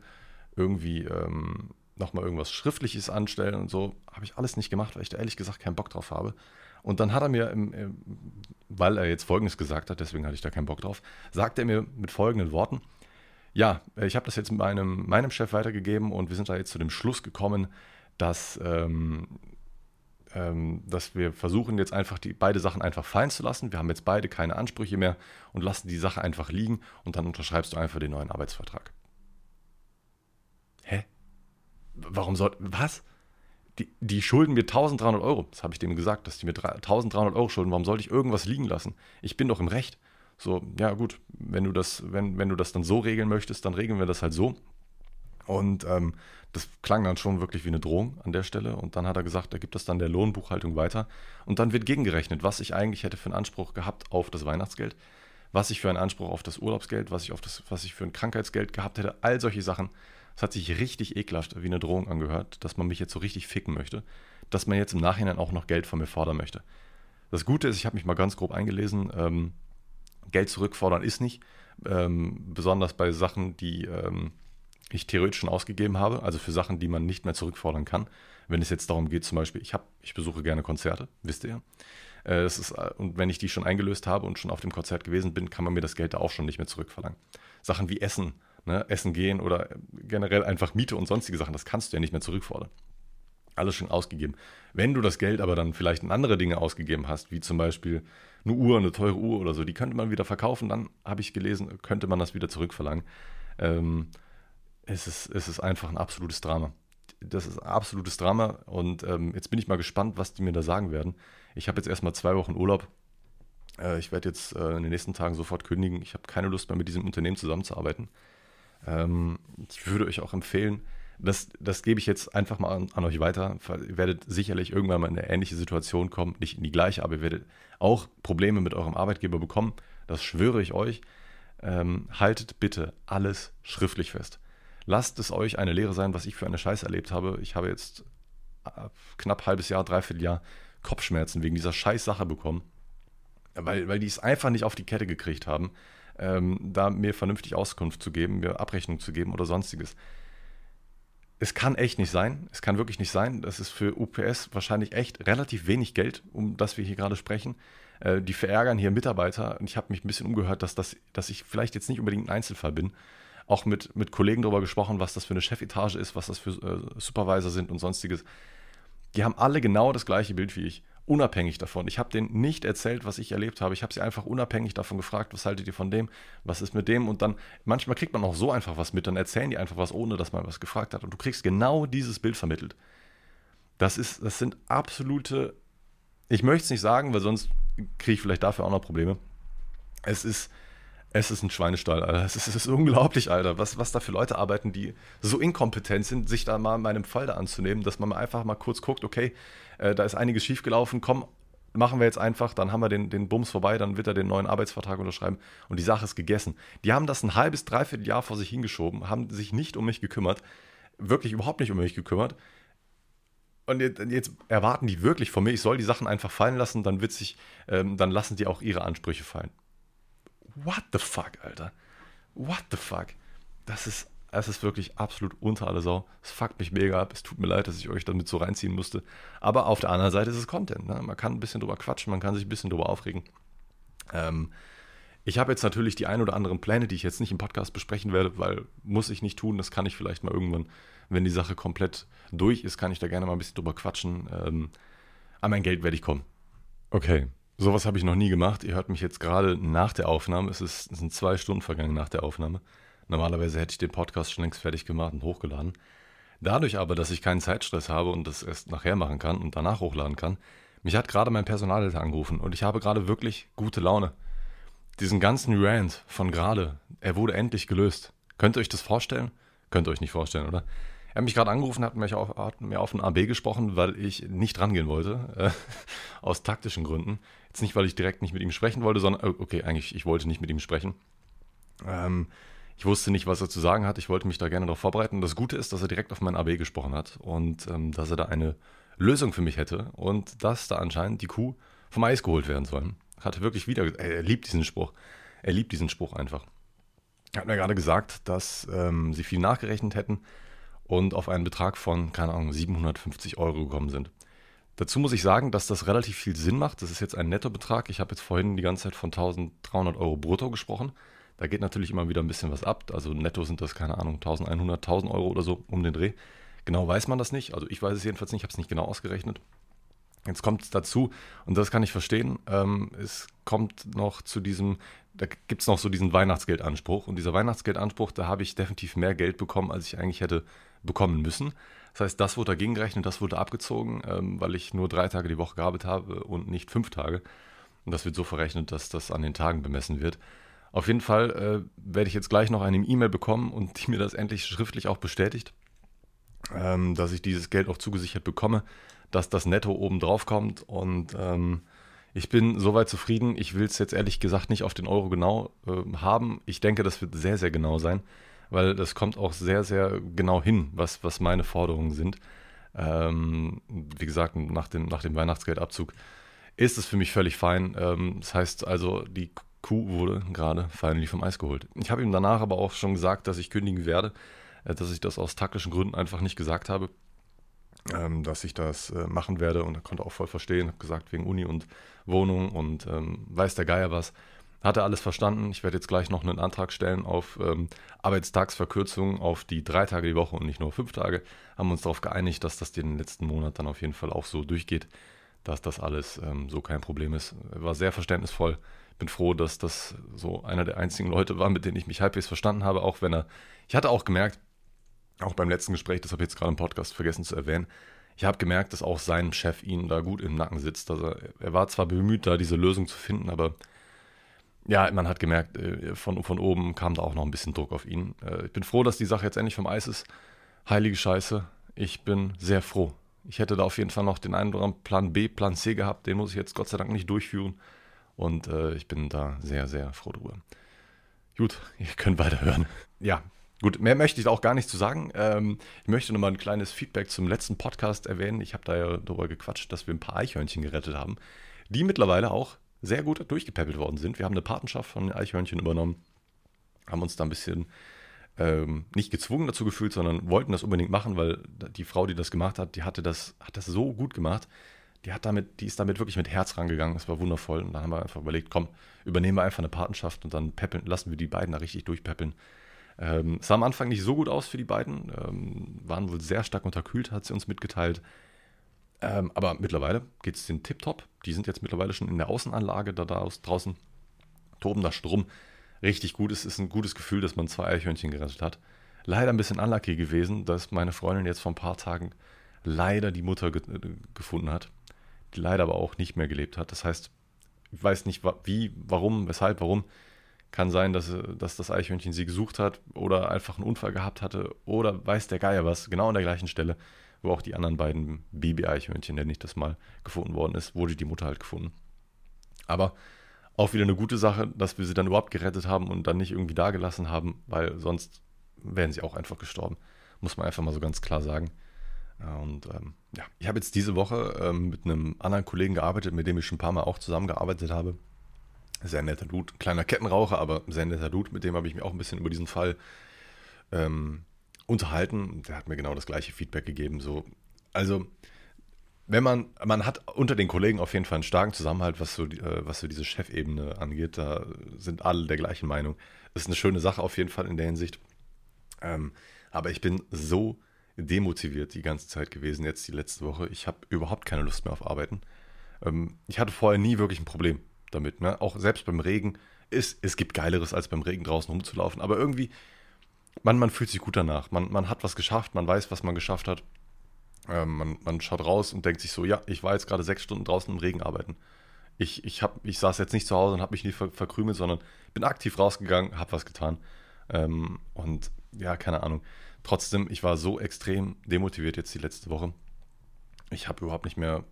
A: irgendwie ähm, nochmal irgendwas Schriftliches anstellen und so. Habe ich alles nicht gemacht, weil ich da ehrlich gesagt keinen Bock drauf habe. Und dann hat er mir, weil er jetzt Folgendes gesagt hat, deswegen hatte ich da keinen Bock drauf, sagt er mir mit folgenden Worten, ja, ich habe das jetzt meinem, meinem Chef weitergegeben und wir sind da jetzt zu dem Schluss gekommen, dass, ähm, ähm, dass wir versuchen jetzt einfach die beide Sachen einfach fallen zu lassen. Wir haben jetzt beide keine Ansprüche mehr und lassen die Sache einfach liegen und dann unterschreibst du einfach den neuen Arbeitsvertrag. Hä? Warum soll. Was? Die, die schulden mir 1300 Euro. Das habe ich denen gesagt, dass die mir 1300 Euro schulden. Warum sollte ich irgendwas liegen lassen? Ich bin doch im Recht. So, ja gut, wenn du das, wenn, wenn du das dann so regeln möchtest, dann regeln wir das halt so. Und ähm, das klang dann schon wirklich wie eine Drohung an der Stelle. Und dann hat er gesagt, er gibt das dann der Lohnbuchhaltung weiter. Und dann wird gegengerechnet, was ich eigentlich hätte für einen Anspruch gehabt auf das Weihnachtsgeld, was ich für einen Anspruch auf das Urlaubsgeld, was ich, auf das, was ich für ein Krankheitsgeld gehabt hätte, all solche Sachen. Es hat sich richtig ekelhaft wie eine Drohung angehört, dass man mich jetzt so richtig ficken möchte, dass man jetzt im Nachhinein auch noch Geld von mir fordern möchte. Das Gute ist, ich habe mich mal ganz grob eingelesen. Ähm, Geld zurückfordern ist nicht. Ähm, besonders bei Sachen, die ähm, ich theoretisch schon ausgegeben habe, also für Sachen, die man nicht mehr zurückfordern kann. Wenn es jetzt darum geht, zum Beispiel, ich, hab, ich besuche gerne Konzerte, wisst ihr. Äh, ist, äh, und wenn ich die schon eingelöst habe und schon auf dem Konzert gewesen bin, kann man mir das Geld da auch schon nicht mehr zurückverlangen. Sachen wie Essen, ne, Essen gehen oder generell einfach Miete und sonstige Sachen, das kannst du ja nicht mehr zurückfordern. Alles schon ausgegeben. Wenn du das Geld aber dann vielleicht in andere Dinge ausgegeben hast, wie zum Beispiel eine Uhr, eine teure Uhr oder so, die könnte man wieder verkaufen, dann habe ich gelesen, könnte man das wieder zurückverlangen. Ähm, es, ist, es ist einfach ein absolutes Drama. Das ist ein absolutes Drama und ähm, jetzt bin ich mal gespannt, was die mir da sagen werden. Ich habe jetzt erstmal zwei Wochen Urlaub. Äh, ich werde jetzt äh, in den nächsten Tagen sofort kündigen. Ich habe keine Lust mehr mit diesem Unternehmen zusammenzuarbeiten. Ähm, ich würde euch auch empfehlen, das, das gebe ich jetzt einfach mal an, an, euch weiter. Ihr werdet sicherlich irgendwann mal in eine ähnliche Situation kommen, nicht in die gleiche, aber ihr werdet auch Probleme mit eurem Arbeitgeber bekommen. Das schwöre ich euch. Ähm, haltet bitte alles schriftlich fest. Lasst es euch eine Lehre sein, was ich für eine Scheiße erlebt habe. Ich habe jetzt äh, knapp halbes Jahr, dreiviertel Jahr Kopfschmerzen wegen dieser scheiß Sache bekommen, weil, weil die es einfach nicht auf die Kette gekriegt haben, ähm, da mir vernünftig Auskunft zu geben, mir Abrechnung zu geben oder sonstiges. Es kann echt nicht sein. Es kann wirklich nicht sein. Das ist für UPS wahrscheinlich echt relativ wenig Geld, um das wir hier gerade sprechen. Äh, die verärgern hier Mitarbeiter. Und ich habe mich ein bisschen umgehört, dass, das, dass ich vielleicht jetzt nicht unbedingt ein Einzelfall bin. Auch mit, mit Kollegen darüber gesprochen, was das für eine Chefetage ist, was das für äh, Supervisor sind und sonstiges. Die haben alle genau das gleiche Bild wie ich unabhängig davon. Ich habe denen nicht erzählt, was ich erlebt habe. Ich habe sie einfach unabhängig davon gefragt, was haltet ihr von dem, was ist mit dem und dann, manchmal kriegt man auch so einfach was mit, dann erzählen die einfach was, ohne dass man was gefragt hat und du kriegst genau dieses Bild vermittelt. Das ist, das sind absolute, ich möchte es nicht sagen, weil sonst kriege ich vielleicht dafür auch noch Probleme. Es ist, es ist ein Schweinestall, Alter. Es ist, es ist unglaublich, Alter, was, was da für Leute arbeiten, die so inkompetent sind, sich da mal in meinem Fall da anzunehmen, dass man einfach mal kurz guckt, okay, äh, da ist einiges schiefgelaufen, komm, machen wir jetzt einfach, dann haben wir den, den Bums vorbei, dann wird er den neuen Arbeitsvertrag unterschreiben und die Sache ist gegessen. Die haben das ein halbes, dreiviertel Jahr vor sich hingeschoben, haben sich nicht um mich gekümmert, wirklich überhaupt nicht um mich gekümmert. Und jetzt, jetzt erwarten die wirklich von mir, ich soll die Sachen einfach fallen lassen, dann wird sich, ähm, dann lassen die auch ihre Ansprüche fallen. What the fuck, Alter? What the fuck? Das ist es ist wirklich absolut unter alle Sau. Es fuckt mich mega ab. Es tut mir leid, dass ich euch damit so reinziehen musste. Aber auf der anderen Seite ist es Content. Ne? Man kann ein bisschen drüber quatschen, man kann sich ein bisschen drüber aufregen. Ähm, ich habe jetzt natürlich die ein oder anderen Pläne, die ich jetzt nicht im Podcast besprechen werde, weil muss ich nicht tun. Das kann ich vielleicht mal irgendwann, wenn die Sache komplett durch ist, kann ich da gerne mal ein bisschen drüber quatschen. Ähm, an mein Geld werde ich kommen. Okay, sowas habe ich noch nie gemacht. Ihr hört mich jetzt gerade nach der Aufnahme. Es, ist, es sind zwei Stunden vergangen nach der Aufnahme. Normalerweise hätte ich den Podcast schon längst fertig gemacht und hochgeladen. Dadurch aber, dass ich keinen Zeitstress habe und das erst nachher machen kann und danach hochladen kann, mich hat gerade mein Personalleiter angerufen und ich habe gerade wirklich gute Laune. Diesen ganzen Rant von gerade, er wurde endlich gelöst. Könnt ihr euch das vorstellen? Könnt ihr euch nicht vorstellen, oder? Er hat mich gerade angerufen, hat, mich auf, hat mir auf ein AB gesprochen, weil ich nicht rangehen wollte, äh, *laughs* aus taktischen Gründen. Jetzt nicht, weil ich direkt nicht mit ihm sprechen wollte, sondern, okay, eigentlich, ich wollte nicht mit ihm sprechen. Ähm, ich wusste nicht, was er zu sagen hat. Ich wollte mich da gerne darauf vorbereiten. Das Gute ist, dass er direkt auf mein AB gesprochen hat und ähm, dass er da eine Lösung für mich hätte und dass da anscheinend die Kuh vom Eis geholt werden soll. Hat wirklich wieder, er liebt diesen Spruch. Er liebt diesen Spruch einfach. Er hat mir gerade gesagt, dass ähm, sie viel nachgerechnet hätten und auf einen Betrag von, keine Ahnung, 750 Euro gekommen sind. Dazu muss ich sagen, dass das relativ viel Sinn macht. Das ist jetzt ein Nettobetrag. Ich habe jetzt vorhin die ganze Zeit von 1300 Euro brutto gesprochen. Da geht natürlich immer wieder ein bisschen was ab. Also netto sind das, keine Ahnung, 1100, 1000 Euro oder so um den Dreh. Genau weiß man das nicht. Also ich weiß es jedenfalls nicht, ich habe es nicht genau ausgerechnet. Jetzt kommt es dazu, und das kann ich verstehen, ähm, es kommt noch zu diesem, da gibt es noch so diesen Weihnachtsgeldanspruch. Und dieser Weihnachtsgeldanspruch, da habe ich definitiv mehr Geld bekommen, als ich eigentlich hätte bekommen müssen. Das heißt, das wurde dagegen gerechnet, das wurde abgezogen, ähm, weil ich nur drei Tage die Woche gearbeitet habe und nicht fünf Tage. Und das wird so verrechnet, dass das an den Tagen bemessen wird. Auf jeden Fall äh, werde ich jetzt gleich noch eine E-Mail bekommen und die mir das endlich schriftlich auch bestätigt, ähm, dass ich dieses Geld auch zugesichert bekomme, dass das Netto oben drauf kommt und ähm, ich bin soweit zufrieden. Ich will es jetzt ehrlich gesagt nicht auf den Euro genau äh, haben. Ich denke, das wird sehr, sehr genau sein, weil das kommt auch sehr, sehr genau hin, was, was meine Forderungen sind. Ähm, wie gesagt, nach dem, nach dem Weihnachtsgeldabzug ist es für mich völlig fein. Ähm, das heißt also, die Kuh wurde gerade finally vom Eis geholt. Ich habe ihm danach aber auch schon gesagt, dass ich kündigen werde, äh, dass ich das aus taktischen Gründen einfach nicht gesagt habe, ähm, dass ich das äh, machen werde und er konnte auch voll verstehen, habe gesagt, wegen Uni und Wohnung und ähm, weiß der Geier was. Hat er alles verstanden. Ich werde jetzt gleich noch einen Antrag stellen auf ähm, Arbeitstagsverkürzung auf die drei Tage die Woche und nicht nur fünf Tage. Haben uns darauf geeinigt, dass das den letzten Monat dann auf jeden Fall auch so durchgeht, dass das alles ähm, so kein Problem ist. Er war sehr verständnisvoll bin froh, dass das so einer der einzigen Leute war, mit denen ich mich halbwegs verstanden habe, auch wenn er. Ich hatte auch gemerkt, auch beim letzten Gespräch, das habe ich jetzt gerade im Podcast vergessen zu erwähnen, ich habe gemerkt, dass auch sein Chef ihn da gut im Nacken sitzt. Also er war zwar bemüht, da diese Lösung zu finden, aber ja, man hat gemerkt, äh, von, von oben kam da auch noch ein bisschen Druck auf ihn. Äh, ich bin froh, dass die Sache jetzt endlich vom Eis ist. Heilige Scheiße. Ich bin sehr froh. Ich hätte da auf jeden Fall noch den einen oder anderen Plan B, Plan C gehabt. Den muss ich jetzt Gott sei Dank nicht durchführen. Und äh, ich bin da sehr, sehr froh drüber. Gut, *laughs* ihr könnt weiterhören. Ja, gut, mehr möchte ich da auch gar nicht zu sagen. Ähm, ich möchte nochmal ein kleines Feedback zum letzten Podcast erwähnen. Ich habe da ja darüber gequatscht, dass wir ein paar Eichhörnchen gerettet haben, die mittlerweile auch sehr gut durchgepäppelt worden sind. Wir haben eine Patenschaft von den Eichhörnchen übernommen, haben uns da ein bisschen ähm, nicht gezwungen dazu gefühlt, sondern wollten das unbedingt machen, weil die Frau, die das gemacht hat, die hatte das, hat das so gut gemacht. Die, hat damit, die ist damit wirklich mit Herz rangegangen. Das war wundervoll. Und dann haben wir einfach überlegt, komm, übernehmen wir einfach eine Patenschaft und dann peppeln, lassen wir die beiden da richtig durchpeppeln. Ähm, sah am Anfang nicht so gut aus für die beiden, ähm, waren wohl sehr stark unterkühlt, hat sie uns mitgeteilt. Ähm, aber mittlerweile geht es den Tip-Top. Die sind jetzt mittlerweile schon in der Außenanlage da, da draußen, toben da schon rum. Richtig gut. Es ist ein gutes Gefühl, dass man zwei Eichhörnchen gerettet hat. Leider ein bisschen unlucky gewesen, dass meine Freundin jetzt vor ein paar Tagen leider die Mutter ge äh, gefunden hat, die leider aber auch nicht mehr gelebt hat. Das heißt, ich weiß nicht wie, warum, weshalb, warum. Kann sein, dass, dass das Eichhörnchen sie gesucht hat oder einfach einen Unfall gehabt hatte oder weiß der Geier was, genau an der gleichen Stelle, wo auch die anderen beiden Baby-Eichhörnchen, nenne ich das mal, gefunden worden ist, wurde die Mutter halt gefunden. Aber auch wieder eine gute Sache, dass wir sie dann überhaupt gerettet haben und dann nicht irgendwie da gelassen haben, weil sonst wären sie auch einfach gestorben. Muss man einfach mal so ganz klar sagen. Und ähm, ja, ich habe jetzt diese Woche ähm, mit einem anderen Kollegen gearbeitet, mit dem ich schon ein paar Mal auch zusammengearbeitet habe. Sehr netter Dude, kleiner Kettenraucher, aber sehr netter Dude. Mit dem habe ich mich auch ein bisschen über diesen Fall ähm, unterhalten. Der hat mir genau das gleiche Feedback gegeben. So, also wenn man, man hat unter den Kollegen auf jeden Fall einen starken Zusammenhalt, was so, äh, was so diese Chefebene angeht. Da sind alle der gleichen Meinung. Das ist eine schöne Sache auf jeden Fall in der Hinsicht. Ähm, aber ich bin so demotiviert die ganze Zeit gewesen, jetzt die letzte Woche. Ich habe überhaupt keine Lust mehr auf Arbeiten. Ähm, ich hatte vorher nie wirklich ein Problem damit. Ne? Auch selbst beim Regen. Ist, es gibt Geileres, als beim Regen draußen rumzulaufen. Aber irgendwie, man, man fühlt sich gut danach. Man, man hat was geschafft, man weiß, was man geschafft hat. Ähm, man, man schaut raus und denkt sich so, ja, ich war jetzt gerade sechs Stunden draußen im Regen arbeiten. Ich, ich, hab, ich saß jetzt nicht zu Hause und habe mich nicht ver verkrümelt, sondern bin aktiv rausgegangen, habe was getan. Ähm, und ja, keine Ahnung. Trotzdem, ich war so extrem demotiviert jetzt die letzte Woche. Ich habe überhaupt nicht mehr,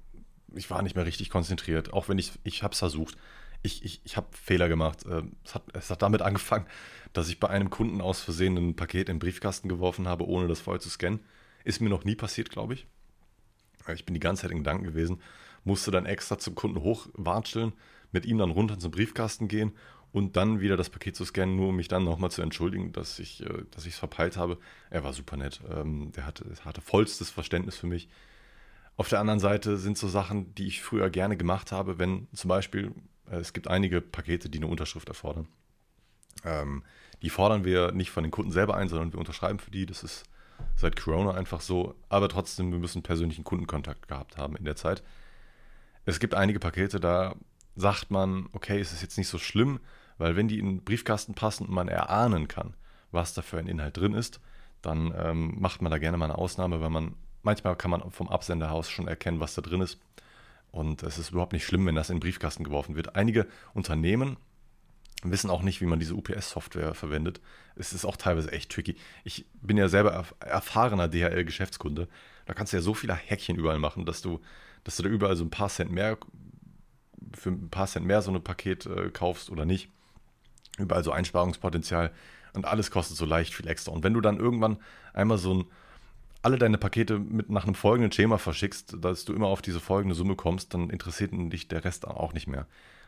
A: ich war nicht mehr richtig konzentriert, auch wenn ich, ich habe es versucht. Ich, ich, ich habe Fehler gemacht. Ähm, es hat, es hat damit *laughs* angefangen, dass ich bei einem Kunden aus Versehen ein Paket in den Briefkasten geworfen habe, ohne das vorher zu scannen. Ist mir noch nie passiert, glaube ich. Ich bin die ganze Zeit in Gedanken gewesen, musste dann extra zum Kunden hochwatscheln, mit ihm dann runter zum Briefkasten gehen und dann wieder das Paket zu scannen, nur um mich dann nochmal zu entschuldigen, dass ich äh, dass es verpeilt habe. Er war super nett. Ähm, der hatte, hatte vollstes Verständnis für mich. Auf der anderen Seite sind so Sachen, die ich früher gerne gemacht habe, wenn zum Beispiel, äh, es gibt einige Pakete, die eine Unterschrift erfordern. Ähm, die fordern wir nicht von den Kunden selber ein, sondern wir unterschreiben für die. Das ist seit Corona einfach so. Aber trotzdem, wir müssen persönlichen Kundenkontakt gehabt haben in der Zeit. Es gibt einige Pakete, da sagt man, okay, es ist jetzt nicht so schlimm, weil wenn die in den Briefkasten passen und man erahnen kann, was da für ein Inhalt drin ist, dann ähm, macht man da gerne mal eine Ausnahme, weil man manchmal kann man vom Absenderhaus schon erkennen, was da drin ist. Und es ist überhaupt nicht schlimm, wenn das in den Briefkasten geworfen wird. Einige Unternehmen wissen auch nicht, wie man diese UPS-Software verwendet. Es ist auch teilweise echt tricky. Ich bin ja selber erfahrener DHL-Geschäftskunde. Da kannst du ja so viele Häkchen überall machen, dass du, dass du da überall so ein paar Cent mehr, für ein paar Cent mehr so ein Paket äh, kaufst oder nicht überall so Einsparungspotenzial und alles kostet so leicht viel extra. Und wenn du dann irgendwann einmal so ein, alle deine Pakete mit nach einem folgenden Schema verschickst, dass du immer auf diese folgende Summe kommst, dann interessiert dich der Rest auch nicht mehr.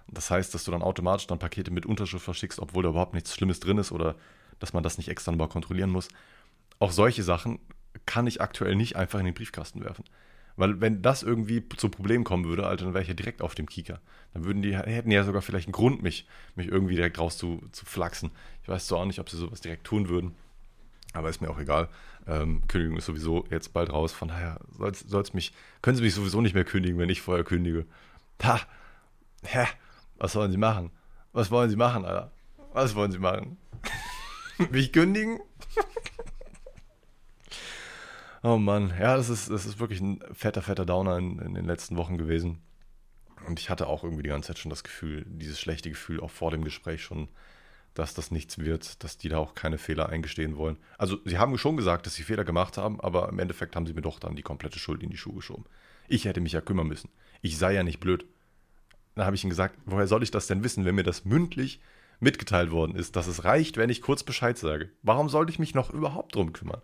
A: Das heißt, dass du dann automatisch dann Pakete mit Unterschrift verschickst, obwohl da überhaupt nichts Schlimmes drin ist oder dass man das nicht extra nochmal kontrollieren muss. Auch solche Sachen kann ich aktuell nicht einfach in den Briefkasten werfen. Weil wenn das irgendwie zu Problemen kommen würde, Alter, dann wäre ich ja direkt auf dem Kieker. Dann würden die, hätten ja sogar vielleicht einen Grund, mich, mich irgendwie direkt raus zu, zu flachsen. Ich weiß zwar auch nicht, ob sie sowas direkt tun würden, aber ist mir auch egal. Ähm, Kündigung ist sowieso jetzt bald raus, von daher soll's, soll's mich, können sie mich sowieso nicht mehr kündigen, wenn ich vorher kündige. Ha! Hä? Was sollen sie machen? Was wollen sie machen, Alter? Was wollen sie machen? *laughs* mich kündigen? *laughs* Oh Mann, ja, das ist, das ist wirklich ein fetter, fetter Downer in, in den letzten Wochen gewesen. Und ich hatte auch irgendwie die ganze Zeit schon das Gefühl, dieses schlechte Gefühl, auch vor dem Gespräch schon, dass das nichts wird, dass die da auch keine Fehler eingestehen wollen. Also, sie haben schon gesagt, dass sie Fehler gemacht haben, aber im Endeffekt haben sie mir doch dann die komplette Schuld in die Schuhe geschoben. Ich hätte mich ja kümmern müssen. Ich sei ja nicht blöd. Da habe ich ihnen gesagt, woher soll ich das denn wissen, wenn mir das mündlich mitgeteilt worden ist, dass es reicht, wenn ich kurz Bescheid sage. Warum sollte ich mich noch überhaupt drum kümmern?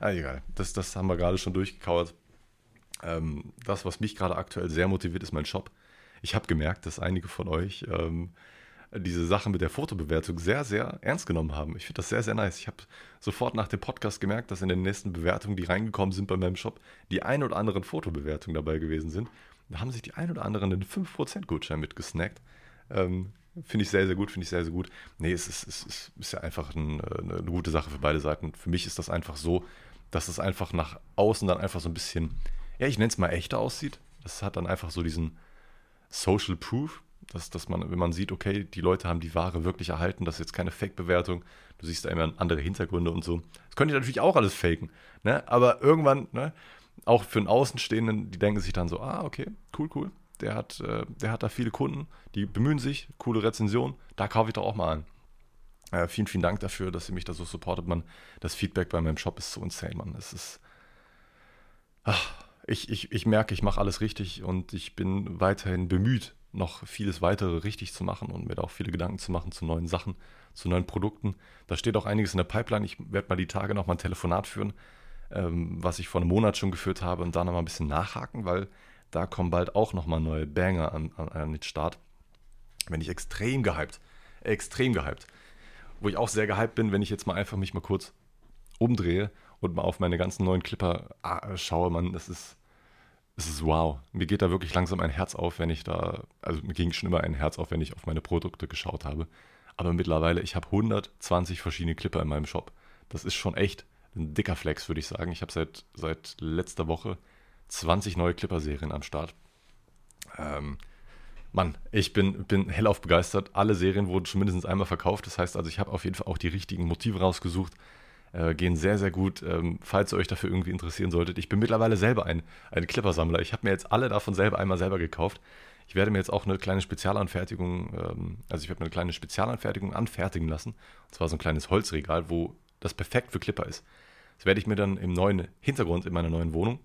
A: Ah, egal, das, das haben wir gerade schon durchgekauert. Ähm, das, was mich gerade aktuell sehr motiviert, ist mein Shop. Ich habe gemerkt, dass einige von euch ähm, diese Sache mit der Fotobewertung sehr, sehr ernst genommen haben. Ich finde das sehr, sehr nice. Ich habe sofort nach dem Podcast gemerkt, dass in den nächsten Bewertungen, die reingekommen sind bei meinem Shop, die ein oder anderen Fotobewertungen dabei gewesen sind. Da haben sich die ein oder anderen einen 5% Gutschein mitgesnackt. Ähm, finde ich sehr, sehr gut, finde ich sehr, sehr gut. Nee, es ist, es ist, ist ja einfach ein, eine gute Sache für beide Seiten. Für mich ist das einfach so, dass es einfach nach außen dann einfach so ein bisschen, ja, ich nenne es mal echter aussieht. Das hat dann einfach so diesen Social Proof dass, dass man, wenn man sieht, okay, die Leute haben die Ware wirklich erhalten, das ist jetzt keine Fake-Bewertung, du siehst da immer andere Hintergründe und so. Das könnt ihr natürlich auch alles faken, ne? aber irgendwann, ne, auch für einen Außenstehenden, die denken sich dann so, ah, okay, cool, cool, der hat, äh, der hat da viele Kunden, die bemühen sich, coole Rezension, da kaufe ich doch auch mal an. Äh, vielen, vielen Dank dafür, dass ihr mich da so supportet, man. Das Feedback bei meinem Shop ist so insane, man. Es ist. Ach, ich, ich, ich merke, ich mache alles richtig und ich bin weiterhin bemüht, noch vieles weitere richtig zu machen und mir da auch viele Gedanken zu machen zu neuen Sachen, zu neuen Produkten. Da steht auch einiges in der Pipeline. Ich werde mal die Tage noch mal ein Telefonat führen, was ich vor einem Monat schon geführt habe und da noch mal ein bisschen nachhaken, weil da kommen bald auch noch mal neue Banger an, an, an den Start. Bin ich extrem gehypt. Extrem gehypt. Wo ich auch sehr gehypt bin, wenn ich jetzt mal einfach mich mal kurz umdrehe und mal auf meine ganzen neuen Clipper ah, schaue, man, das ist es ist wow. Mir geht da wirklich langsam ein Herz auf, wenn ich da, also mir ging schon immer ein Herz auf, wenn ich auf meine Produkte geschaut habe. Aber mittlerweile, ich habe 120 verschiedene Clipper in meinem Shop. Das ist schon echt ein dicker Flex, würde ich sagen. Ich habe seit, seit letzter Woche 20 neue Clipper-Serien am Start. Ähm, Mann, ich bin, bin hellauf begeistert. Alle Serien wurden schon mindestens einmal verkauft. Das heißt also, ich habe auf jeden Fall auch die richtigen Motive rausgesucht äh, gehen sehr, sehr gut, ähm, falls ihr euch dafür irgendwie interessieren solltet. Ich bin mittlerweile selber ein, ein Clipper-Sammler. Ich habe mir jetzt alle davon selber einmal selber gekauft. Ich werde mir jetzt auch eine kleine Spezialanfertigung, ähm, also ich werde mir eine kleine Spezialanfertigung anfertigen lassen. Und zwar so ein kleines Holzregal, wo das perfekt für Clipper ist. Das werde ich mir dann im neuen Hintergrund in meiner neuen Wohnung,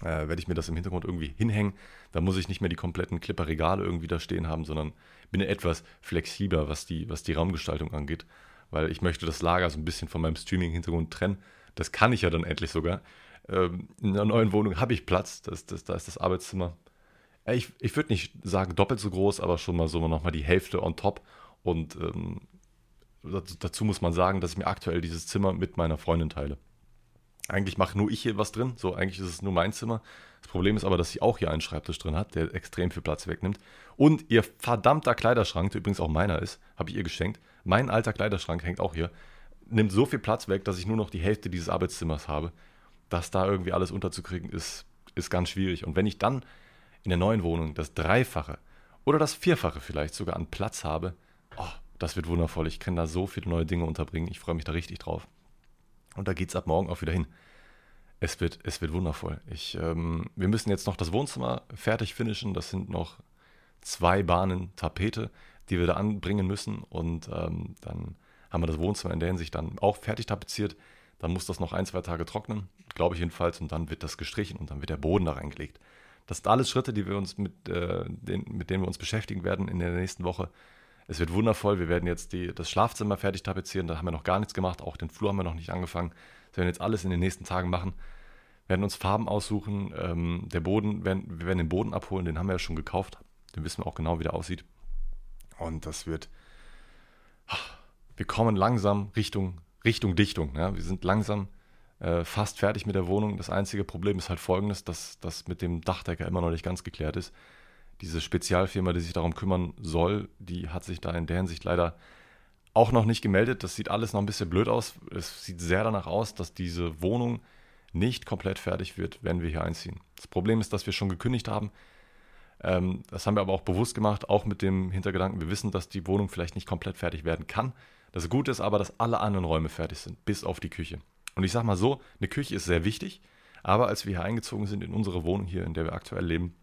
A: äh, werde ich mir das im Hintergrund irgendwie hinhängen. Da muss ich nicht mehr die kompletten Clipper-Regale irgendwie da stehen haben, sondern bin etwas flexibler, was die, was die Raumgestaltung angeht weil ich möchte das Lager so ein bisschen von meinem Streaming-Hintergrund trennen. Das kann ich ja dann endlich sogar. Ähm, in einer neuen Wohnung habe ich Platz, das, das, da ist das Arbeitszimmer. Ich, ich würde nicht sagen doppelt so groß, aber schon mal so nochmal die Hälfte on top. Und ähm, dazu muss man sagen, dass ich mir aktuell dieses Zimmer mit meiner Freundin teile. Eigentlich mache nur ich hier was drin, so eigentlich ist es nur mein Zimmer. Das Problem ist aber, dass sie auch hier einen Schreibtisch drin hat, der extrem viel Platz wegnimmt. Und ihr verdammter Kleiderschrank, der übrigens auch meiner ist, habe ich ihr geschenkt. Mein alter Kleiderschrank hängt auch hier. Nimmt so viel Platz weg, dass ich nur noch die Hälfte dieses Arbeitszimmers habe. Das da irgendwie alles unterzukriegen, ist, ist ganz schwierig. Und wenn ich dann in der neuen Wohnung das Dreifache oder das Vierfache vielleicht sogar an Platz habe, oh, das wird wundervoll. Ich kann da so viele neue Dinge unterbringen. Ich freue mich da richtig drauf. Und da geht es ab morgen auch wieder hin. Es wird, es wird wundervoll. Ich, ähm, wir müssen jetzt noch das Wohnzimmer fertig finishen. Das sind noch zwei Bahnen Tapete, die wir da anbringen müssen. Und ähm, dann haben wir das Wohnzimmer in der Hinsicht dann auch fertig tapeziert. Dann muss das noch ein, zwei Tage trocknen, glaube ich jedenfalls. Und dann wird das gestrichen und dann wird der Boden da reingelegt. Das sind alles Schritte, die wir uns mit, äh, den, mit denen wir uns beschäftigen werden in der nächsten Woche. Es wird wundervoll. Wir werden jetzt die, das Schlafzimmer fertig tapezieren. Da haben wir noch gar nichts gemacht. Auch den Flur haben wir noch nicht angefangen. Wir werden jetzt alles in den nächsten Tagen machen. Wir werden uns Farben aussuchen. Ähm, der Boden, werden, wir werden den Boden abholen. Den haben wir ja schon gekauft. Den wissen wir auch genau, wie der aussieht. Und das wird. Wir kommen langsam Richtung, Richtung Dichtung. Ja? Wir sind langsam äh, fast fertig mit der Wohnung. Das einzige Problem ist halt folgendes, dass das mit dem Dachdecker immer noch nicht ganz geklärt ist diese Spezialfirma, die sich darum kümmern soll, die hat sich da in der Hinsicht leider auch noch nicht gemeldet. Das sieht alles noch ein bisschen blöd aus. Es sieht sehr danach aus, dass diese Wohnung nicht komplett fertig wird, wenn wir hier einziehen. Das Problem ist, dass wir schon gekündigt haben. Ähm, das haben wir aber auch bewusst gemacht, auch mit dem Hintergedanken, wir wissen, dass die Wohnung vielleicht nicht komplett fertig werden kann. Das Gute ist aber, dass alle anderen Räume fertig sind, bis auf die Küche. Und ich sage mal so, eine Küche ist sehr wichtig, aber als wir hier eingezogen sind in unsere Wohnung hier, in der wir aktuell leben,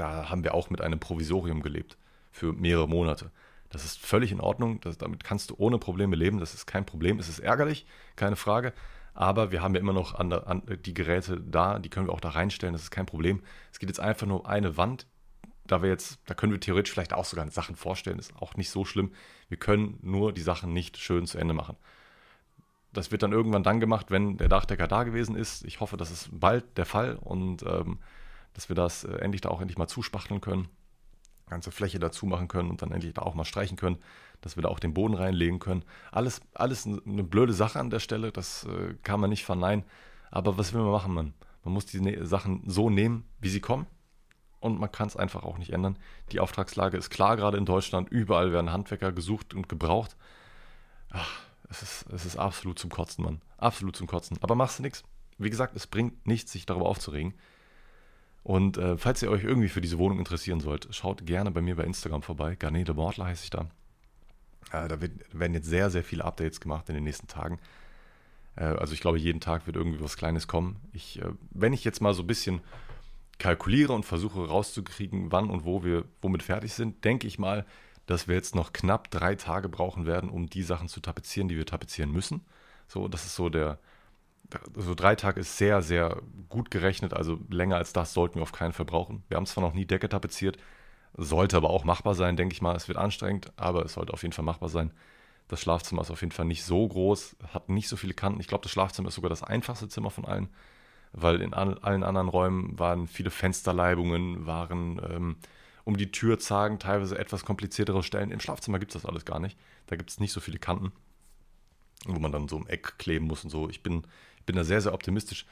A: da haben wir auch mit einem Provisorium gelebt für mehrere Monate. Das ist völlig in Ordnung, das, damit kannst du ohne Probleme leben, das ist kein Problem, es ist ärgerlich, keine Frage, aber wir haben ja immer noch an, an, die Geräte da, die können wir auch da reinstellen, das ist kein Problem. Es geht jetzt einfach nur um eine Wand, da wir jetzt, da können wir theoretisch vielleicht auch sogar Sachen vorstellen, ist auch nicht so schlimm. Wir können nur die Sachen nicht schön zu Ende machen. Das wird dann irgendwann dann gemacht, wenn der Dachdecker da gewesen ist. Ich hoffe, das ist bald der Fall und ähm, dass wir das äh, endlich da auch endlich mal zuspachteln können, ganze Fläche dazu machen können und dann endlich da auch mal streichen können, dass wir da auch den Boden reinlegen können. Alles, alles eine blöde Sache an der Stelle, das äh, kann man nicht verneinen. Aber was will man machen, man? Man muss die ne Sachen so nehmen, wie sie kommen und man kann es einfach auch nicht ändern. Die Auftragslage ist klar, gerade in Deutschland. Überall werden Handwerker gesucht und gebraucht. Ach, es ist, es ist absolut zum Kotzen, Mann. Absolut zum Kotzen. Aber machst du nichts. Wie gesagt, es bringt nichts, sich darüber aufzuregen. Und äh, falls ihr euch irgendwie für diese Wohnung interessieren sollt, schaut gerne bei mir bei Instagram vorbei. Garnet de Mortler heiße ich da. Äh, da wird, werden jetzt sehr, sehr viele Updates gemacht in den nächsten Tagen. Äh, also ich glaube, jeden Tag wird irgendwie was Kleines kommen. Ich, äh, wenn ich jetzt mal so ein bisschen kalkuliere und versuche rauszukriegen, wann und wo wir womit fertig sind, denke ich mal, dass wir jetzt noch knapp drei Tage brauchen werden, um die Sachen zu tapezieren, die wir tapezieren müssen. So, das ist so der, so drei Tage ist sehr, sehr gut gerechnet, also länger als das sollten wir auf keinen Fall brauchen. Wir haben zwar noch nie Decke tapeziert, sollte aber auch machbar sein, denke ich mal. Es wird anstrengend, aber es sollte auf jeden Fall machbar sein. Das Schlafzimmer ist auf jeden Fall nicht so groß, hat nicht so viele Kanten. Ich glaube, das Schlafzimmer ist sogar das einfachste Zimmer von allen weil in allen anderen Räumen waren viele Fensterleibungen, waren ähm, um die Tür zagen, teilweise etwas kompliziertere Stellen. Im Schlafzimmer gibt es das alles gar nicht. Da gibt es nicht so viele Kanten, wo man dann so im Eck kleben muss und so. Ich bin, bin da sehr, sehr optimistisch.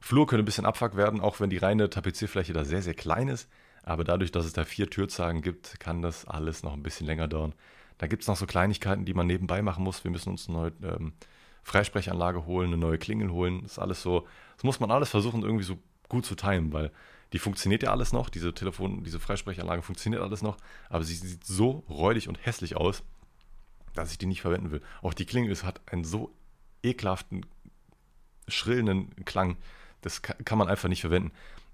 A: Flur könnte ein bisschen Abfuck werden, auch wenn die reine Tapezierfläche da sehr, sehr klein ist. Aber dadurch, dass es da vier Türzagen gibt, kann das alles noch ein bisschen länger dauern. Da gibt es noch so Kleinigkeiten, die man nebenbei machen muss. Wir müssen uns eine neue ähm, Freisprechanlage holen, eine neue Klingel holen. Das ist alles so, das muss man alles versuchen, irgendwie so gut zu timen, weil die funktioniert ja alles noch, diese Telefon, diese Freisprechanlage funktioniert alles noch, aber sie sieht so räudig und hässlich aus, dass ich die nicht verwenden will. Auch die Klingel hat einen so ekelhaften, schrillenden Klang, das kann man einfach nicht verwenden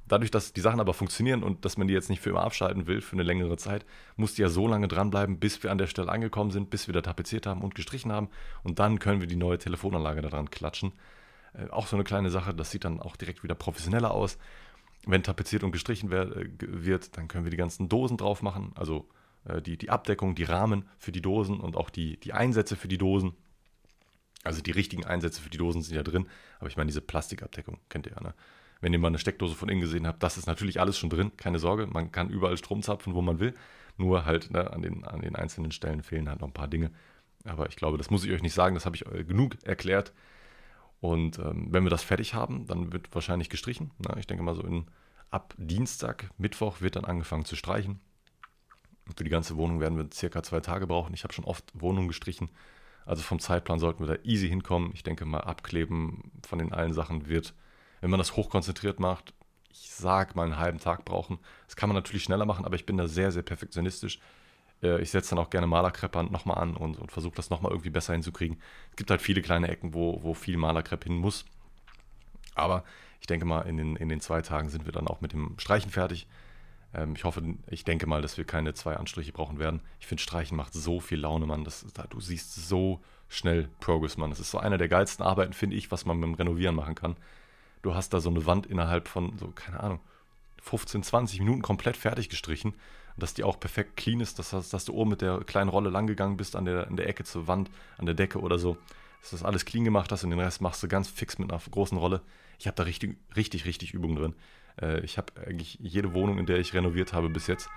A: dadurch, dass die Sachen aber funktionieren und dass man die jetzt nicht für immer abschalten will, für eine längere Zeit, muss die ja so lange dranbleiben, bis wir an der Stelle angekommen sind, bis wir da tapeziert haben und gestrichen haben. Und dann können wir die neue Telefonanlage daran klatschen. Äh, auch so eine kleine Sache, das sieht dann auch direkt wieder professioneller aus. Wenn tapeziert und gestrichen äh, wird, dann können wir die ganzen Dosen drauf machen, also äh, die, die Abdeckung, die Rahmen für die Dosen und auch die, die Einsätze für die Dosen. Also die richtigen Einsätze für die Dosen sind ja drin, aber ich meine diese Plastikabdeckung, kennt ihr ja, ne? wenn ihr mal eine Steckdose von innen gesehen habt, das ist natürlich alles schon drin, keine Sorge. Man kann überall Strom zapfen, wo man will. Nur halt ne, an, den, an den einzelnen Stellen fehlen halt noch ein paar Dinge. Aber ich glaube, das muss ich euch nicht sagen, das habe ich genug erklärt. Und ähm, wenn wir das fertig haben, dann wird wahrscheinlich gestrichen. Ne? Ich denke mal so in, ab Dienstag, Mittwoch wird dann angefangen zu streichen. Für die ganze Wohnung werden wir circa zwei Tage brauchen. Ich habe schon oft Wohnungen gestrichen. Also vom Zeitplan sollten wir da easy hinkommen. Ich denke mal, abkleben von den allen Sachen wird wenn man das hochkonzentriert macht, ich sag mal einen halben Tag brauchen. Das kann man natürlich schneller machen, aber ich bin da sehr, sehr perfektionistisch. Äh, ich setze dann auch gerne Malerkrepp nochmal an und, und versuche das nochmal irgendwie besser hinzukriegen. Es gibt halt viele kleine Ecken, wo, wo viel Malerkrepp hin muss. Aber ich denke mal, in den, in den zwei Tagen sind wir dann auch mit dem Streichen fertig. Ähm, ich hoffe, ich denke mal, dass wir keine zwei Anstriche brauchen werden. Ich finde, Streichen macht so viel Laune, Mann. Das, da, du siehst so schnell Progress, Mann. Das ist so eine der geilsten Arbeiten, finde ich, was man beim Renovieren machen kann du hast da so eine Wand innerhalb von, so, keine Ahnung, 15, 20 Minuten komplett fertig gestrichen. Dass die auch perfekt clean ist, dass, dass du oben mit der kleinen Rolle langgegangen bist an der, an der Ecke zur Wand, an der Decke oder so. Dass das alles clean gemacht hast und den Rest machst du ganz fix mit einer großen Rolle. Ich habe da richtig, richtig, richtig Übung drin. Äh, ich habe eigentlich jede Wohnung, in der ich renoviert habe bis jetzt,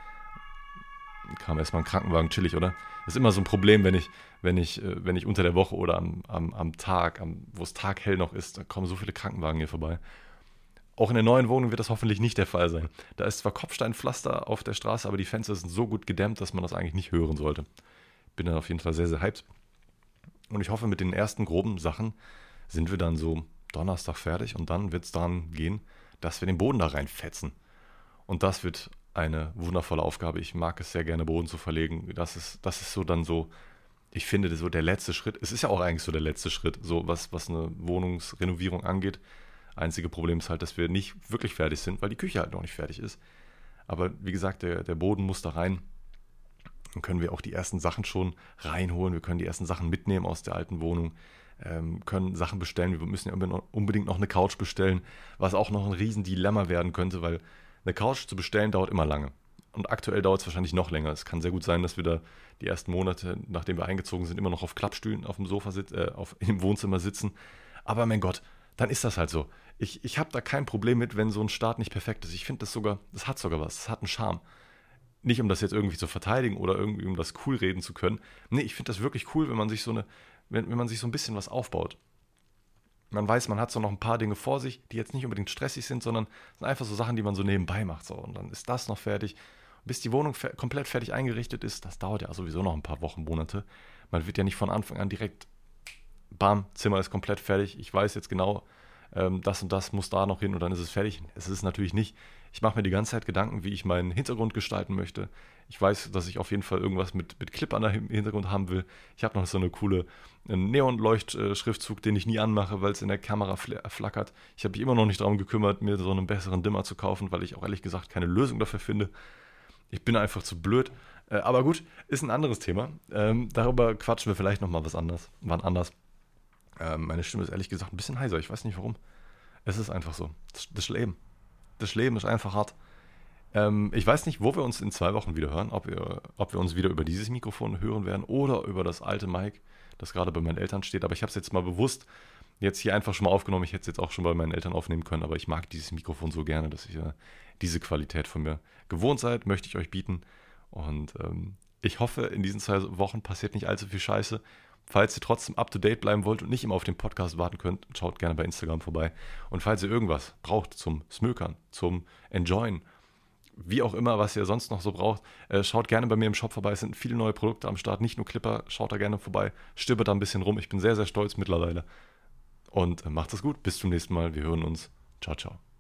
A: kam erstmal ein Krankenwagen, chillig, oder? Das ist immer so ein Problem, wenn ich, wenn ich, äh, wenn ich unter der Woche oder am, am, am Tag, am, wo es taghell noch ist, da kommen so viele Krankenwagen hier vorbei. Auch in der neuen Wohnung wird das hoffentlich nicht der Fall sein. Da ist zwar Kopfsteinpflaster auf der Straße, aber die Fenster sind so gut gedämmt, dass man das eigentlich nicht hören sollte. Bin dann auf jeden Fall sehr, sehr hyped. Und ich hoffe, mit den ersten groben Sachen sind wir dann so Donnerstag fertig und dann wird es daran gehen, dass wir den Boden da reinfetzen. Und das wird eine wundervolle Aufgabe. Ich mag es sehr gerne, Boden zu verlegen. Das ist, das ist so dann so, ich finde, so der letzte Schritt. Es ist ja auch eigentlich so der letzte Schritt, so was, was eine Wohnungsrenovierung angeht. Einzige Problem ist halt, dass wir nicht wirklich fertig sind, weil die Küche halt noch nicht fertig ist. Aber wie gesagt, der, der Boden muss da rein. Dann können wir auch die ersten Sachen schon reinholen. Wir können die ersten Sachen mitnehmen aus der alten Wohnung. Ähm, können Sachen bestellen. Wir müssen ja unbedingt noch eine Couch bestellen, was auch noch ein Riesendilemma werden könnte, weil eine Couch zu bestellen dauert immer lange. und aktuell dauert es wahrscheinlich noch länger. Es kann sehr gut sein, dass wir da die ersten Monate, nachdem wir eingezogen sind, immer noch auf Klappstühlen auf dem Sofa sitzen, äh, im Wohnzimmer sitzen. Aber mein Gott, dann ist das halt so. Ich, ich habe da kein Problem mit, wenn so ein Start nicht perfekt ist. Ich finde das sogar, das hat sogar was, das hat einen Charme. Nicht um das jetzt irgendwie zu verteidigen oder irgendwie um das cool reden zu können. Nee, ich finde das wirklich cool, wenn man sich so eine, wenn, wenn man sich so ein bisschen was aufbaut. Man weiß, man hat so noch ein paar Dinge vor sich, die jetzt nicht unbedingt stressig sind, sondern sind einfach so Sachen, die man so nebenbei macht. So. Und dann ist das noch fertig. Bis die Wohnung fer komplett fertig eingerichtet ist, das dauert ja sowieso noch ein paar Wochen, Monate. Man wird ja nicht von Anfang an direkt, bam, Zimmer ist komplett fertig. Ich weiß jetzt genau, ähm, das und das muss da noch hin und dann ist es fertig. Es ist natürlich nicht. Ich mache mir die ganze Zeit Gedanken, wie ich meinen Hintergrund gestalten möchte. Ich weiß, dass ich auf jeden Fall irgendwas mit, mit Clip an der Hintergrund haben will. Ich habe noch so eine coole Neonleucht-Schriftzug, den ich nie anmache, weil es in der Kamera flackert. Ich habe mich immer noch nicht darum gekümmert, mir so einen besseren Dimmer zu kaufen, weil ich auch ehrlich gesagt keine Lösung dafür finde. Ich bin einfach zu blöd. Äh, aber gut, ist ein anderes Thema. Ähm, darüber quatschen wir vielleicht nochmal was anders, wann anders. Ähm, meine Stimme ist ehrlich gesagt ein bisschen heiser. Ich weiß nicht warum. Es ist einfach so. Das, das Leben. Das Leben ist einfach hart. Ähm, ich weiß nicht, wo wir uns in zwei Wochen wieder hören. Ob wir, ob wir uns wieder über dieses Mikrofon hören werden oder über das alte Mic, das gerade bei meinen Eltern steht. Aber ich habe es jetzt mal bewusst jetzt hier einfach schon mal aufgenommen. Ich hätte es jetzt auch schon bei meinen Eltern aufnehmen können, aber ich mag dieses Mikrofon so gerne, dass ihr diese Qualität von mir gewohnt seid, möchte ich euch bieten. Und ähm, ich hoffe, in diesen zwei Wochen passiert nicht allzu viel Scheiße. Falls ihr trotzdem up to date bleiben wollt und nicht immer auf den Podcast warten könnt, schaut gerne bei Instagram vorbei. Und falls ihr irgendwas braucht zum Smökern, zum Enjoyen, wie auch immer, was ihr sonst noch so braucht, äh, schaut gerne bei mir im Shop vorbei. Es sind viele neue Produkte am Start, nicht nur Clipper. Schaut da gerne vorbei, stöbert da ein bisschen rum. Ich bin sehr, sehr stolz mittlerweile. Und äh, macht es gut. Bis zum nächsten Mal. Wir hören uns. Ciao, ciao.